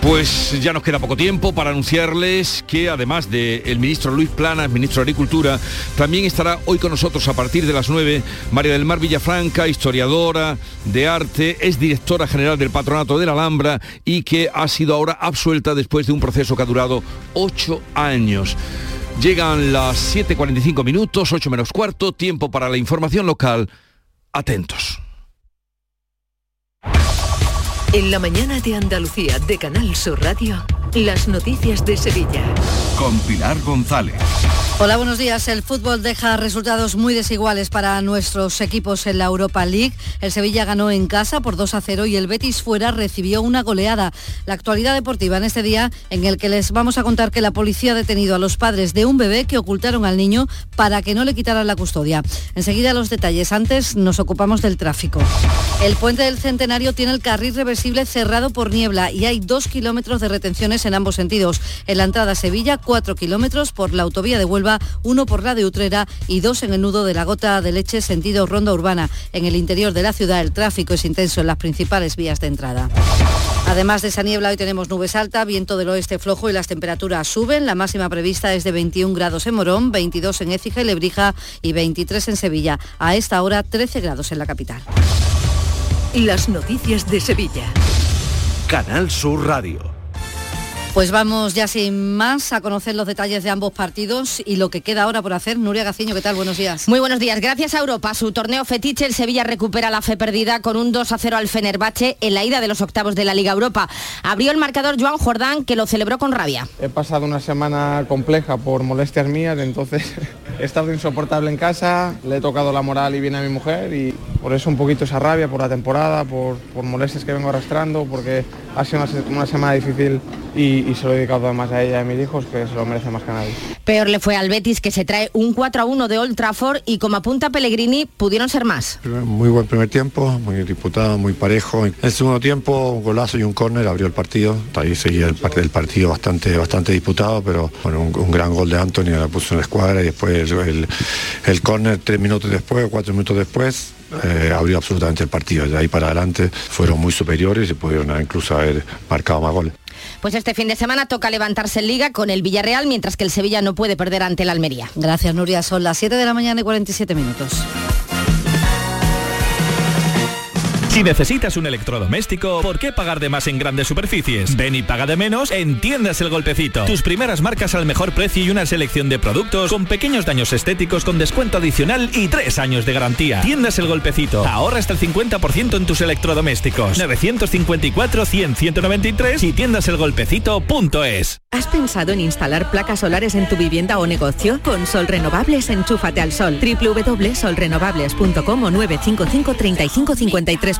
Pues ya nos queda poco tiempo para anunciarles que además del ministro Luis Planas, ministro de Agricultura, también estará hoy con nosotros a partir de las 9 María del Mar Villafranca, historiadora de arte, es directora general del Patronato de la Alhambra y que ha sido ahora absuelta después de un proceso que ha durado ocho años. Llegan las 7.45 minutos, 8 menos cuarto, tiempo para la información local. Atentos. En la mañana de Andalucía de Canal Sur Radio, las noticias de Sevilla. Con Pilar González. Hola, buenos días. El fútbol deja resultados muy desiguales para nuestros equipos en la Europa League. El Sevilla ganó en casa por 2 a 0 y el Betis fuera recibió una goleada. La actualidad deportiva en este día en el que les vamos a contar que la policía ha detenido a los padres de un bebé que ocultaron al niño para que no le quitaran la custodia. Enseguida los detalles. Antes nos ocupamos del tráfico. El puente del Centenario tiene el carril reversible cerrado por niebla y hay dos kilómetros de retenciones en ambos sentidos. En la entrada a Sevilla, cuatro kilómetros por la autovía de Huelva uno por la de Utrera y dos en el nudo de la gota de leche sentido ronda urbana. En el interior de la ciudad el tráfico es intenso en las principales vías de entrada. Además de esa niebla, hoy tenemos nubes alta, viento del oeste flojo y las temperaturas suben. La máxima prevista es de 21 grados en Morón, 22 en Écija y Lebrija y 23 en Sevilla. A esta hora 13 grados en la capital. Las noticias de Sevilla. Canal Sur Radio. Pues vamos ya sin más a conocer los detalles de ambos partidos y lo que queda ahora por hacer. Nuria Gaciño, ¿qué tal? Buenos días. Muy buenos días. Gracias a Europa, su torneo fetiche, el Sevilla recupera la fe perdida con un 2 a 0 al Fenerbahce en la ida de los octavos de la Liga Europa. Abrió el marcador Joan Jordán, que lo celebró con rabia. He pasado una semana compleja por molestias mías, entonces he estado insoportable en casa, le he tocado la moral y bien a mi mujer y por eso un poquito esa rabia por la temporada, por, por molestias que vengo arrastrando, porque ha sido una, se- una semana difícil y, y se lo he dedicado además a ella y a mis hijos, que se lo merece más que a nadie. Peor le fue al Betis, que se trae un 4 a 1 de Old Trafford y como apunta Pellegrini, pudieron ser más. Muy buen primer tiempo, muy disputado, muy parejo. En el segundo tiempo, un golazo y un córner abrió el partido. Ahí seguía el, partido bastante, bastante disputado, pero bueno, un, un gran gol de Anthony, la puso en la escuadra y después el, el, el córner tres minutos después, cuatro minutos después. eh, abrió absolutamente el partido. De ahí para adelante fueron muy superiores y pudieron incluso haber marcado más goles. Pues este fin de semana toca levantarse en Liga con el Villarreal, mientras que el Sevilla no puede perder ante el Almería. Gracias, Nuria. Son las 7 de la mañana y 47 minutos. Si necesitas un electrodoméstico, ¿por qué pagar de más en grandes superficies? Ven y paga de menos en Tiendas El Golpecito. Tus primeras marcas al mejor precio y una selección de productos con pequeños daños estéticos con descuento adicional y tres años de garantía. Tiendas El Golpecito. Ahorra hasta el 50% en tus electrodomésticos. 954-100-193 y tiendaselgolpecito.es. ¿Has pensado en instalar placas solares en tu vivienda o negocio? Con Sol Renovables, enchúfate al sol. www.solrenovables.com o 955 35 53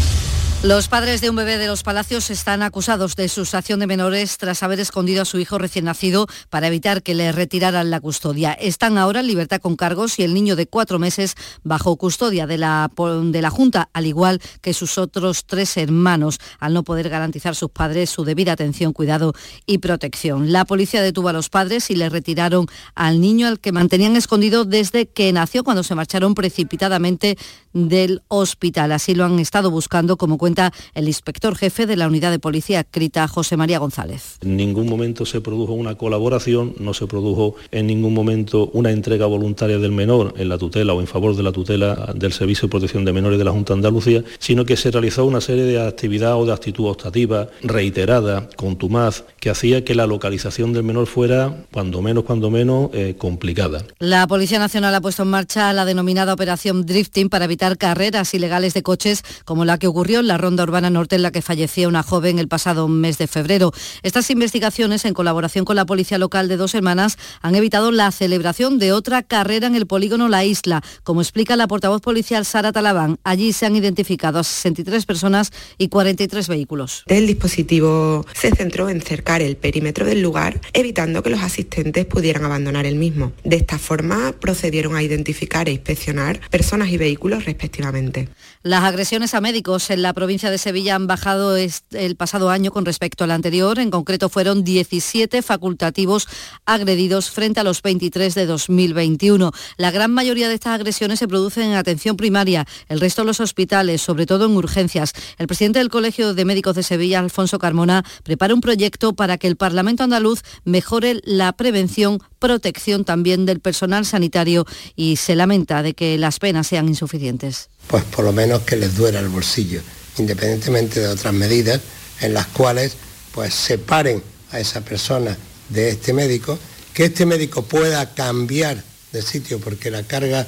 Los padres de un bebé de los Palacios están acusados de sustracción de menores tras haber escondido a su hijo recién nacido para evitar que le retiraran la custodia. Están ahora en libertad con cargos y el niño de cuatro meses bajo custodia de la, de la Junta, al igual que sus otros tres hermanos, al no poder garantizar sus padres su debida atención, cuidado y protección. La policía detuvo a los padres y le retiraron al niño al que mantenían escondido desde que nació cuando se marcharon precipitadamente del hospital. Así lo han estado buscando, como cuenta el inspector jefe de la unidad de policía Crita, José María González. En ningún momento se produjo una colaboración, no se produjo en ningún momento una entrega voluntaria del menor en la tutela o en favor de la tutela del Servicio de Protección de Menores de la Junta de Andalucía, sino que se realizó una serie de actividad o de actitud optativa reiterada, contumaz, que hacía que la localización del menor fuera, cuando menos, cuando menos, eh, complicada. La Policía Nacional ha puesto en marcha la denominada Operación Drifting para evitar carreras ilegales de coches como la que ocurrió en la Ronda Urbana Norte en la que falleció una joven el pasado mes de febrero. Estas investigaciones, en colaboración con la Policía Local de Dos Hermanas, han evitado la celebración de otra carrera en el polígono La Isla. Como explica la portavoz policial Sara Talabán, allí se han identificado a 63 personas y 43 vehículos. El dispositivo se centró en cercar el perímetro del lugar, evitando que los asistentes pudieran abandonar el mismo. De esta forma procedieron a identificar e inspeccionar personas y vehículos respectivamente. Las agresiones a médicos en la provincia de Sevilla han bajado el pasado año con respecto al anterior. En concreto fueron 17 facultativos agredidos frente a los 23 de 2021. La gran mayoría de estas agresiones se producen en atención primaria, el resto en los hospitales, sobre todo en urgencias. El presidente del Colegio de Médicos de Sevilla, Alfonso Carmona, prepara un proyecto para que el Parlamento andaluz mejore la prevención, protección también del personal sanitario y se lamenta de que las penas sean insuficientes pues por lo menos que les duela el bolsillo, independientemente de otras medidas en las cuales pues separen a esa persona de este médico, que este médico pueda cambiar de sitio porque la carga,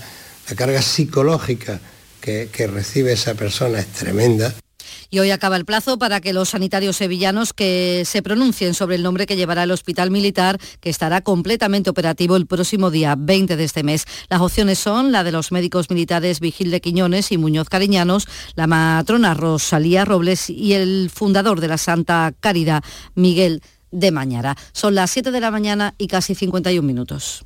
la carga psicológica que, que recibe esa persona es tremenda y hoy acaba el plazo para que los sanitarios sevillanos que se pronuncien sobre el nombre que llevará el hospital militar, que estará completamente operativo el próximo día 20 de este mes. Las opciones son la de los médicos militares Vigil de Quiñones y Muñoz Cariñanos, la matrona Rosalía Robles y el fundador de la Santa Caridad, Miguel de Mañara. Son las 7 de la mañana y casi 51 minutos.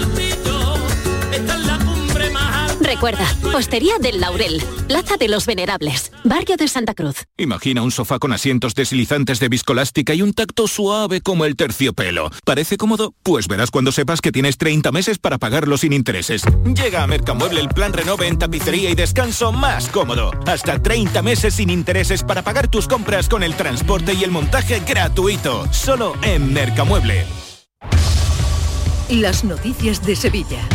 Recuerda, Postería del Laurel, Plaza de los Venerables, Barrio de Santa Cruz. Imagina un sofá con asientos deslizantes de viscolástica y un tacto suave como el terciopelo. ¿Parece cómodo? Pues verás cuando sepas que tienes 30 meses para pagarlo sin intereses. Llega a Mercamueble el plan Renove en tapicería y descanso más cómodo. Hasta 30 meses sin intereses para pagar tus compras con el transporte y el montaje gratuito. Solo en Mercamueble. Las noticias de Sevilla.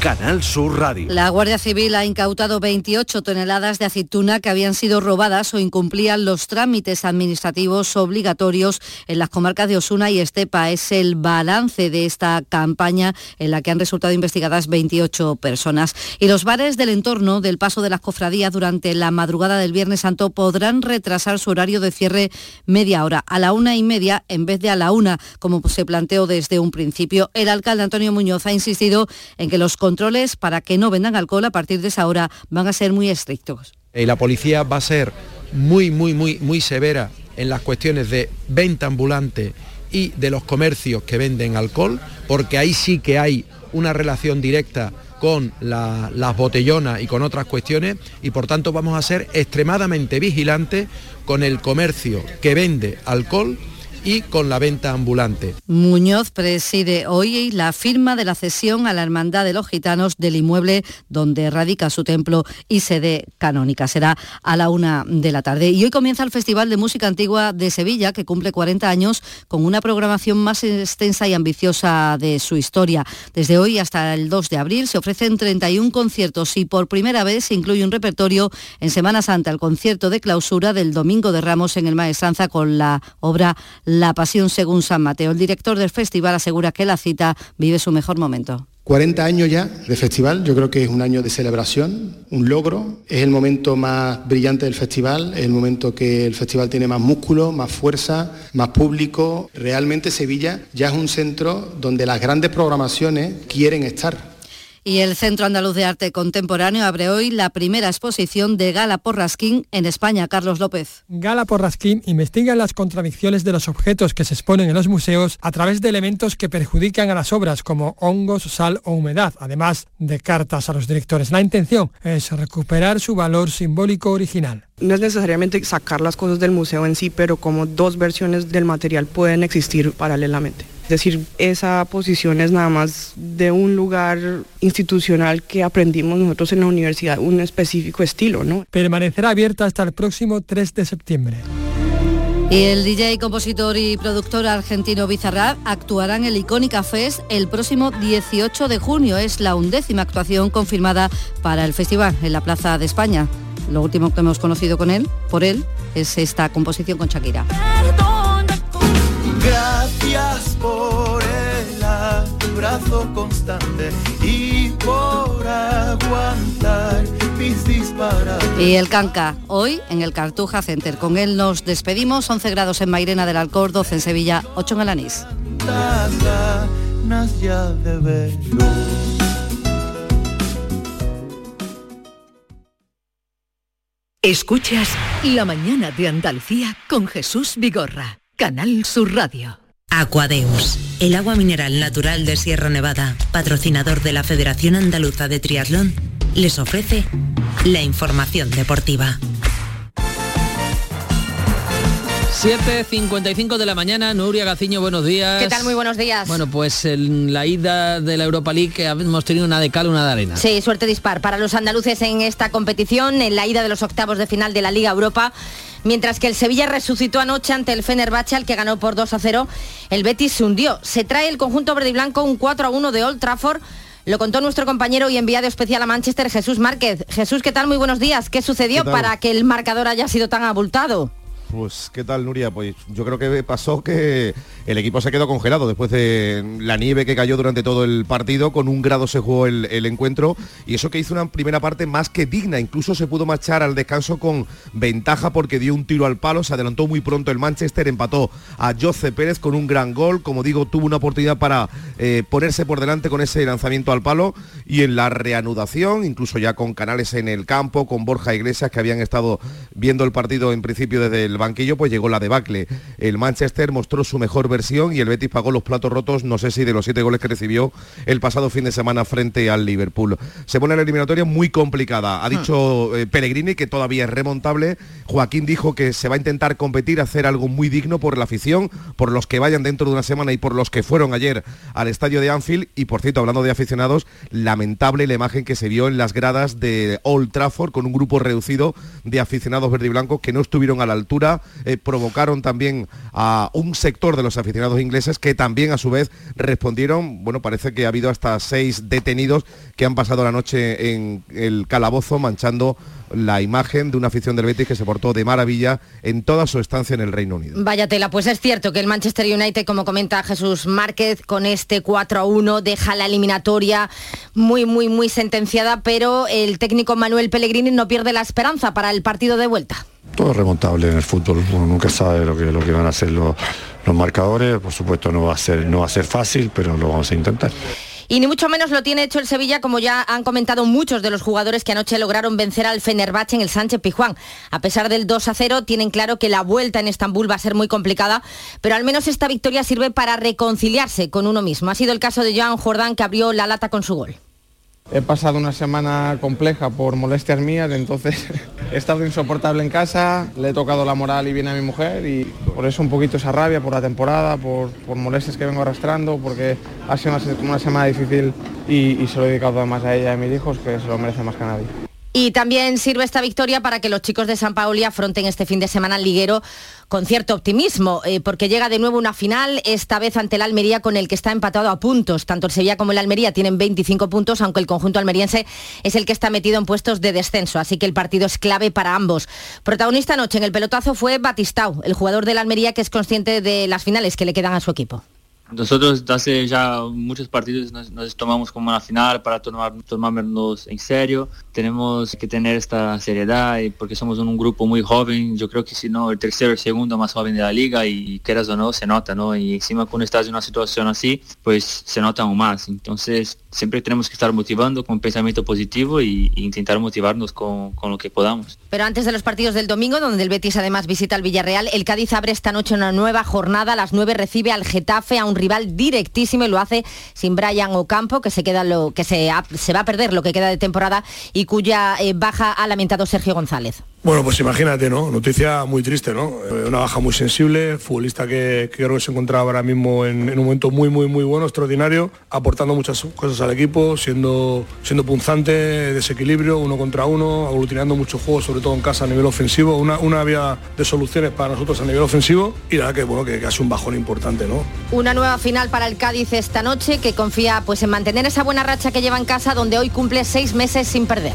Canal Sur Radio. La Guardia Civil ha incautado 28 toneladas de aceituna que habían sido robadas o incumplían los trámites administrativos obligatorios en las comarcas de Osuna y Estepa. Es el balance de esta campaña en la que han resultado investigadas 28 personas. Y los bares del entorno del paso de las cofradías durante la madrugada del Viernes Santo podrán retrasar su horario de cierre media hora, a la una y media en vez de a la una, como se planteó desde un principio. El alcalde Antonio Muñoz ha insistido en que los controles para que no vendan alcohol a partir de esa hora van a ser muy estrictos. Y la policía va a ser muy, muy, muy, muy severa en las cuestiones de venta ambulante y de los comercios que venden alcohol, porque ahí sí que hay una relación directa con las botellonas y con otras cuestiones y por tanto vamos a ser extremadamente vigilantes con el comercio que vende alcohol y con la venta ambulante. Muñoz preside hoy la firma de la cesión a la Hermandad de los Gitanos del inmueble donde radica su templo y sede canónica. Será a la una de la tarde. Y hoy comienza el Festival de Música Antigua de Sevilla, que cumple 40 años con una programación más extensa y ambiciosa de su historia. Desde hoy hasta el 2 de abril se ofrecen 31 conciertos y por primera vez se incluye un repertorio en Semana Santa, el concierto de clausura del Domingo de Ramos en el Maestranza con la obra La Pasión según San Mateo. El director del festival asegura que la cita vive su mejor momento. 40 años ya de festival, yo creo que es un año de celebración, un logro, es el momento más brillante del festival, es el momento que el festival tiene más músculo, más fuerza, más público. Realmente Sevilla ya es un centro donde las grandes programaciones quieren estar. Y el Centro Andaluz de Arte Contemporáneo abre hoy la primera exposición de Gala Porrasquín en España. Carlos López. Gala Porrasquín investiga las contradicciones de los objetos que se exponen en los museos a través de elementos que perjudican a las obras como hongos, sal o humedad, además de cartas a los directores. La intención es recuperar su valor simbólico original. No es necesariamente sacar las cosas del museo en sí, pero como dos versiones del material pueden existir paralelamente. Es decir, esa posición es nada más de un lugar institucional que aprendimos nosotros en la universidad, un específico estilo, ¿no? Permanecerá abierta hasta el próximo 3 de septiembre. Y el DJ, compositor y productor argentino Bizarrap actuará en el Icónica Fest el próximo 18 de junio. Es la undécima actuación confirmada para el festival en la Plaza de España. Lo último que hemos conocido con él, por él, es esta composición con Shakira. Gracias abrazo constante y por aguantar mis disparates. Y el Canca, hoy en el Cartuja Center. Con él nos despedimos. 11 grados en Mairena del Alcor, 12 en Sevilla, 8 en Alanís. Ganas ya de verlo. Escuchas La mañana de Andalucía con Jesús Vigorra, Canal Sur Radio. Aquadeus, el agua mineral natural de Sierra Nevada, patrocinador de la Federación Andaluza de Triatlón, les ofrece la información deportiva. 7.55 de la mañana, Nuria Gaciño, buenos días. ¿Qué tal? Muy buenos días. Bueno, pues en la ida de la Europa League hemos tenido una de cal, una de arena. Sí, suerte dispar para los andaluces en esta competición, en la ida de los octavos de final de la Liga Europa. Mientras que el Sevilla resucitó anoche ante el Fenerbahce, al que ganó por 2 a 0, el Betis se hundió. Se trae el conjunto verde y blanco un 4 a 1 de Old Trafford. Lo contó nuestro compañero y enviado especial a Manchester, Jesús Márquez. Jesús, ¿qué tal? Muy buenos días. ¿Qué sucedió para que el marcador haya sido tan abultado? Pues, ¿qué tal, Nuria? Pues yo creo que pasó que el equipo se quedó congelado después de la nieve que cayó durante todo el partido. Con un grado se jugó el, encuentro y eso que hizo una primera parte más que digna. Incluso se pudo marchar al descanso con ventaja porque dio un tiro al palo. Se adelantó muy pronto el Manchester, empató a Jose Pérez con un gran gol. Como digo, tuvo una oportunidad para eh, ponerse por delante con ese lanzamiento al palo y en la reanudación, incluso ya con canales en el campo, con Borja Iglesias que habían estado viendo el partido en principio desde el banquillo, pues llegó la debacle. El Manchester mostró su mejor versión y el Betis pagó los platos rotos, no sé si de los siete goles que recibió el pasado fin de semana frente al Liverpool. Se pone la eliminatoria muy complicada. Ha dicho eh, Pellegrini que todavía es remontable. Joaquín dijo que se va a intentar competir, hacer algo muy digno por la afición, por los que vayan dentro de una semana y por los que fueron ayer al estadio de Anfield. Y por cierto, hablando de aficionados, lamentable la imagen que se vio en las gradas de Old Trafford con un grupo reducido de aficionados verde y blancos que no estuvieron a la altura, eh, provocaron también a un sector de los aficionados ingleses que también a su vez respondieron, bueno, parece que ha habido hasta seis detenidos que han pasado la noche en el calabozo manchando la imagen de una afición del Betis que se portó de maravilla en toda su estancia en el Reino Unido. Vaya tela, pues es cierto que el Manchester United, como comenta Jesús Márquez, con este 4 a 1 deja la eliminatoria muy, muy, muy sentenciada, pero el técnico Manuel Pellegrini no pierde la esperanza para el partido de vuelta. Todo es remontable en el fútbol, uno nunca sabe lo que, lo que van a hacer los, los marcadores, por supuesto no va, a ser, no va a ser fácil, pero lo vamos a intentar. Y ni mucho menos lo tiene hecho el Sevilla, como ya han comentado muchos de los jugadores que anoche lograron vencer al Fenerbahce en el Sánchez Pijuán. A pesar del 2 a 0, tienen claro que la vuelta en Estambul va a ser muy complicada, pero al menos esta victoria sirve para reconciliarse con uno mismo. Ha sido el caso de Joan Jordán, que abrió la lata con su gol. He pasado una semana compleja por molestias mías, entonces he estado insoportable en casa, le he tocado la moral y viene a mi mujer y por eso un poquito esa rabia por la temporada, por, por molestias que vengo arrastrando, porque ha sido una, semana difícil y, y se lo he dedicado además a ella y a mis hijos, que se lo merece más que a nadie. Y también sirve esta victoria para que los chicos de San Paoli afronten este fin de semana liguero con cierto optimismo, eh, porque llega de nuevo una final, esta vez ante el Almería con el que está empatado a puntos. Tanto el Sevilla como el Almería tienen 25 puntos, aunque el conjunto almeriense es el que está metido en puestos de descenso, así que el partido es clave para ambos. Protagonista anoche en el pelotazo fue Batistao, el jugador del Almería que es consciente de las finales que le quedan a su equipo. Nosotros hace ya muchos partidos nos, tomamos como una final para tomar, tomarnos en serio. Tenemos que tener esta seriedad y porque somos un, un grupo muy joven. Yo creo que si no, el tercero, el segundo más joven de la liga y quieras o no, se nota, ¿no? Y encima cuando estás en una situación así, pues se nota aún más. Entonces siempre tenemos que estar motivando con pensamiento positivo y intentar motivarnos con, con lo que podamos. Pero antes de los partidos del domingo, donde el Betis además visita al Villarreal, el Cádiz abre esta noche una nueva jornada. A las 9 recibe al Getafe, a un rival directísimo y lo hace sin Brian Ocampo, que se queda lo que se va a perder lo que queda de temporada y cuya eh, baja ha lamentado Sergio González. Bueno, pues imagínate, ¿no? Noticia muy triste, ¿no? Eh, Una baja muy sensible, futbolista que, creo que se encontraba ahora mismo en, un momento muy, muy, muy bueno, extraordinario, aportando muchas cosas al equipo, siendo, siendo punzante, desequilibrio, uno contra uno, aglutinando mucho juego, sobre todo en casa a nivel ofensivo, una, una vía de soluciones para nosotros a nivel ofensivo y la verdad que, bueno, que, que ha sido un bajón importante, ¿no? Una nueva final para el Cádiz esta noche que confía pues en mantener esa buena racha que lleva en casa donde hoy cumple seis meses sin perder.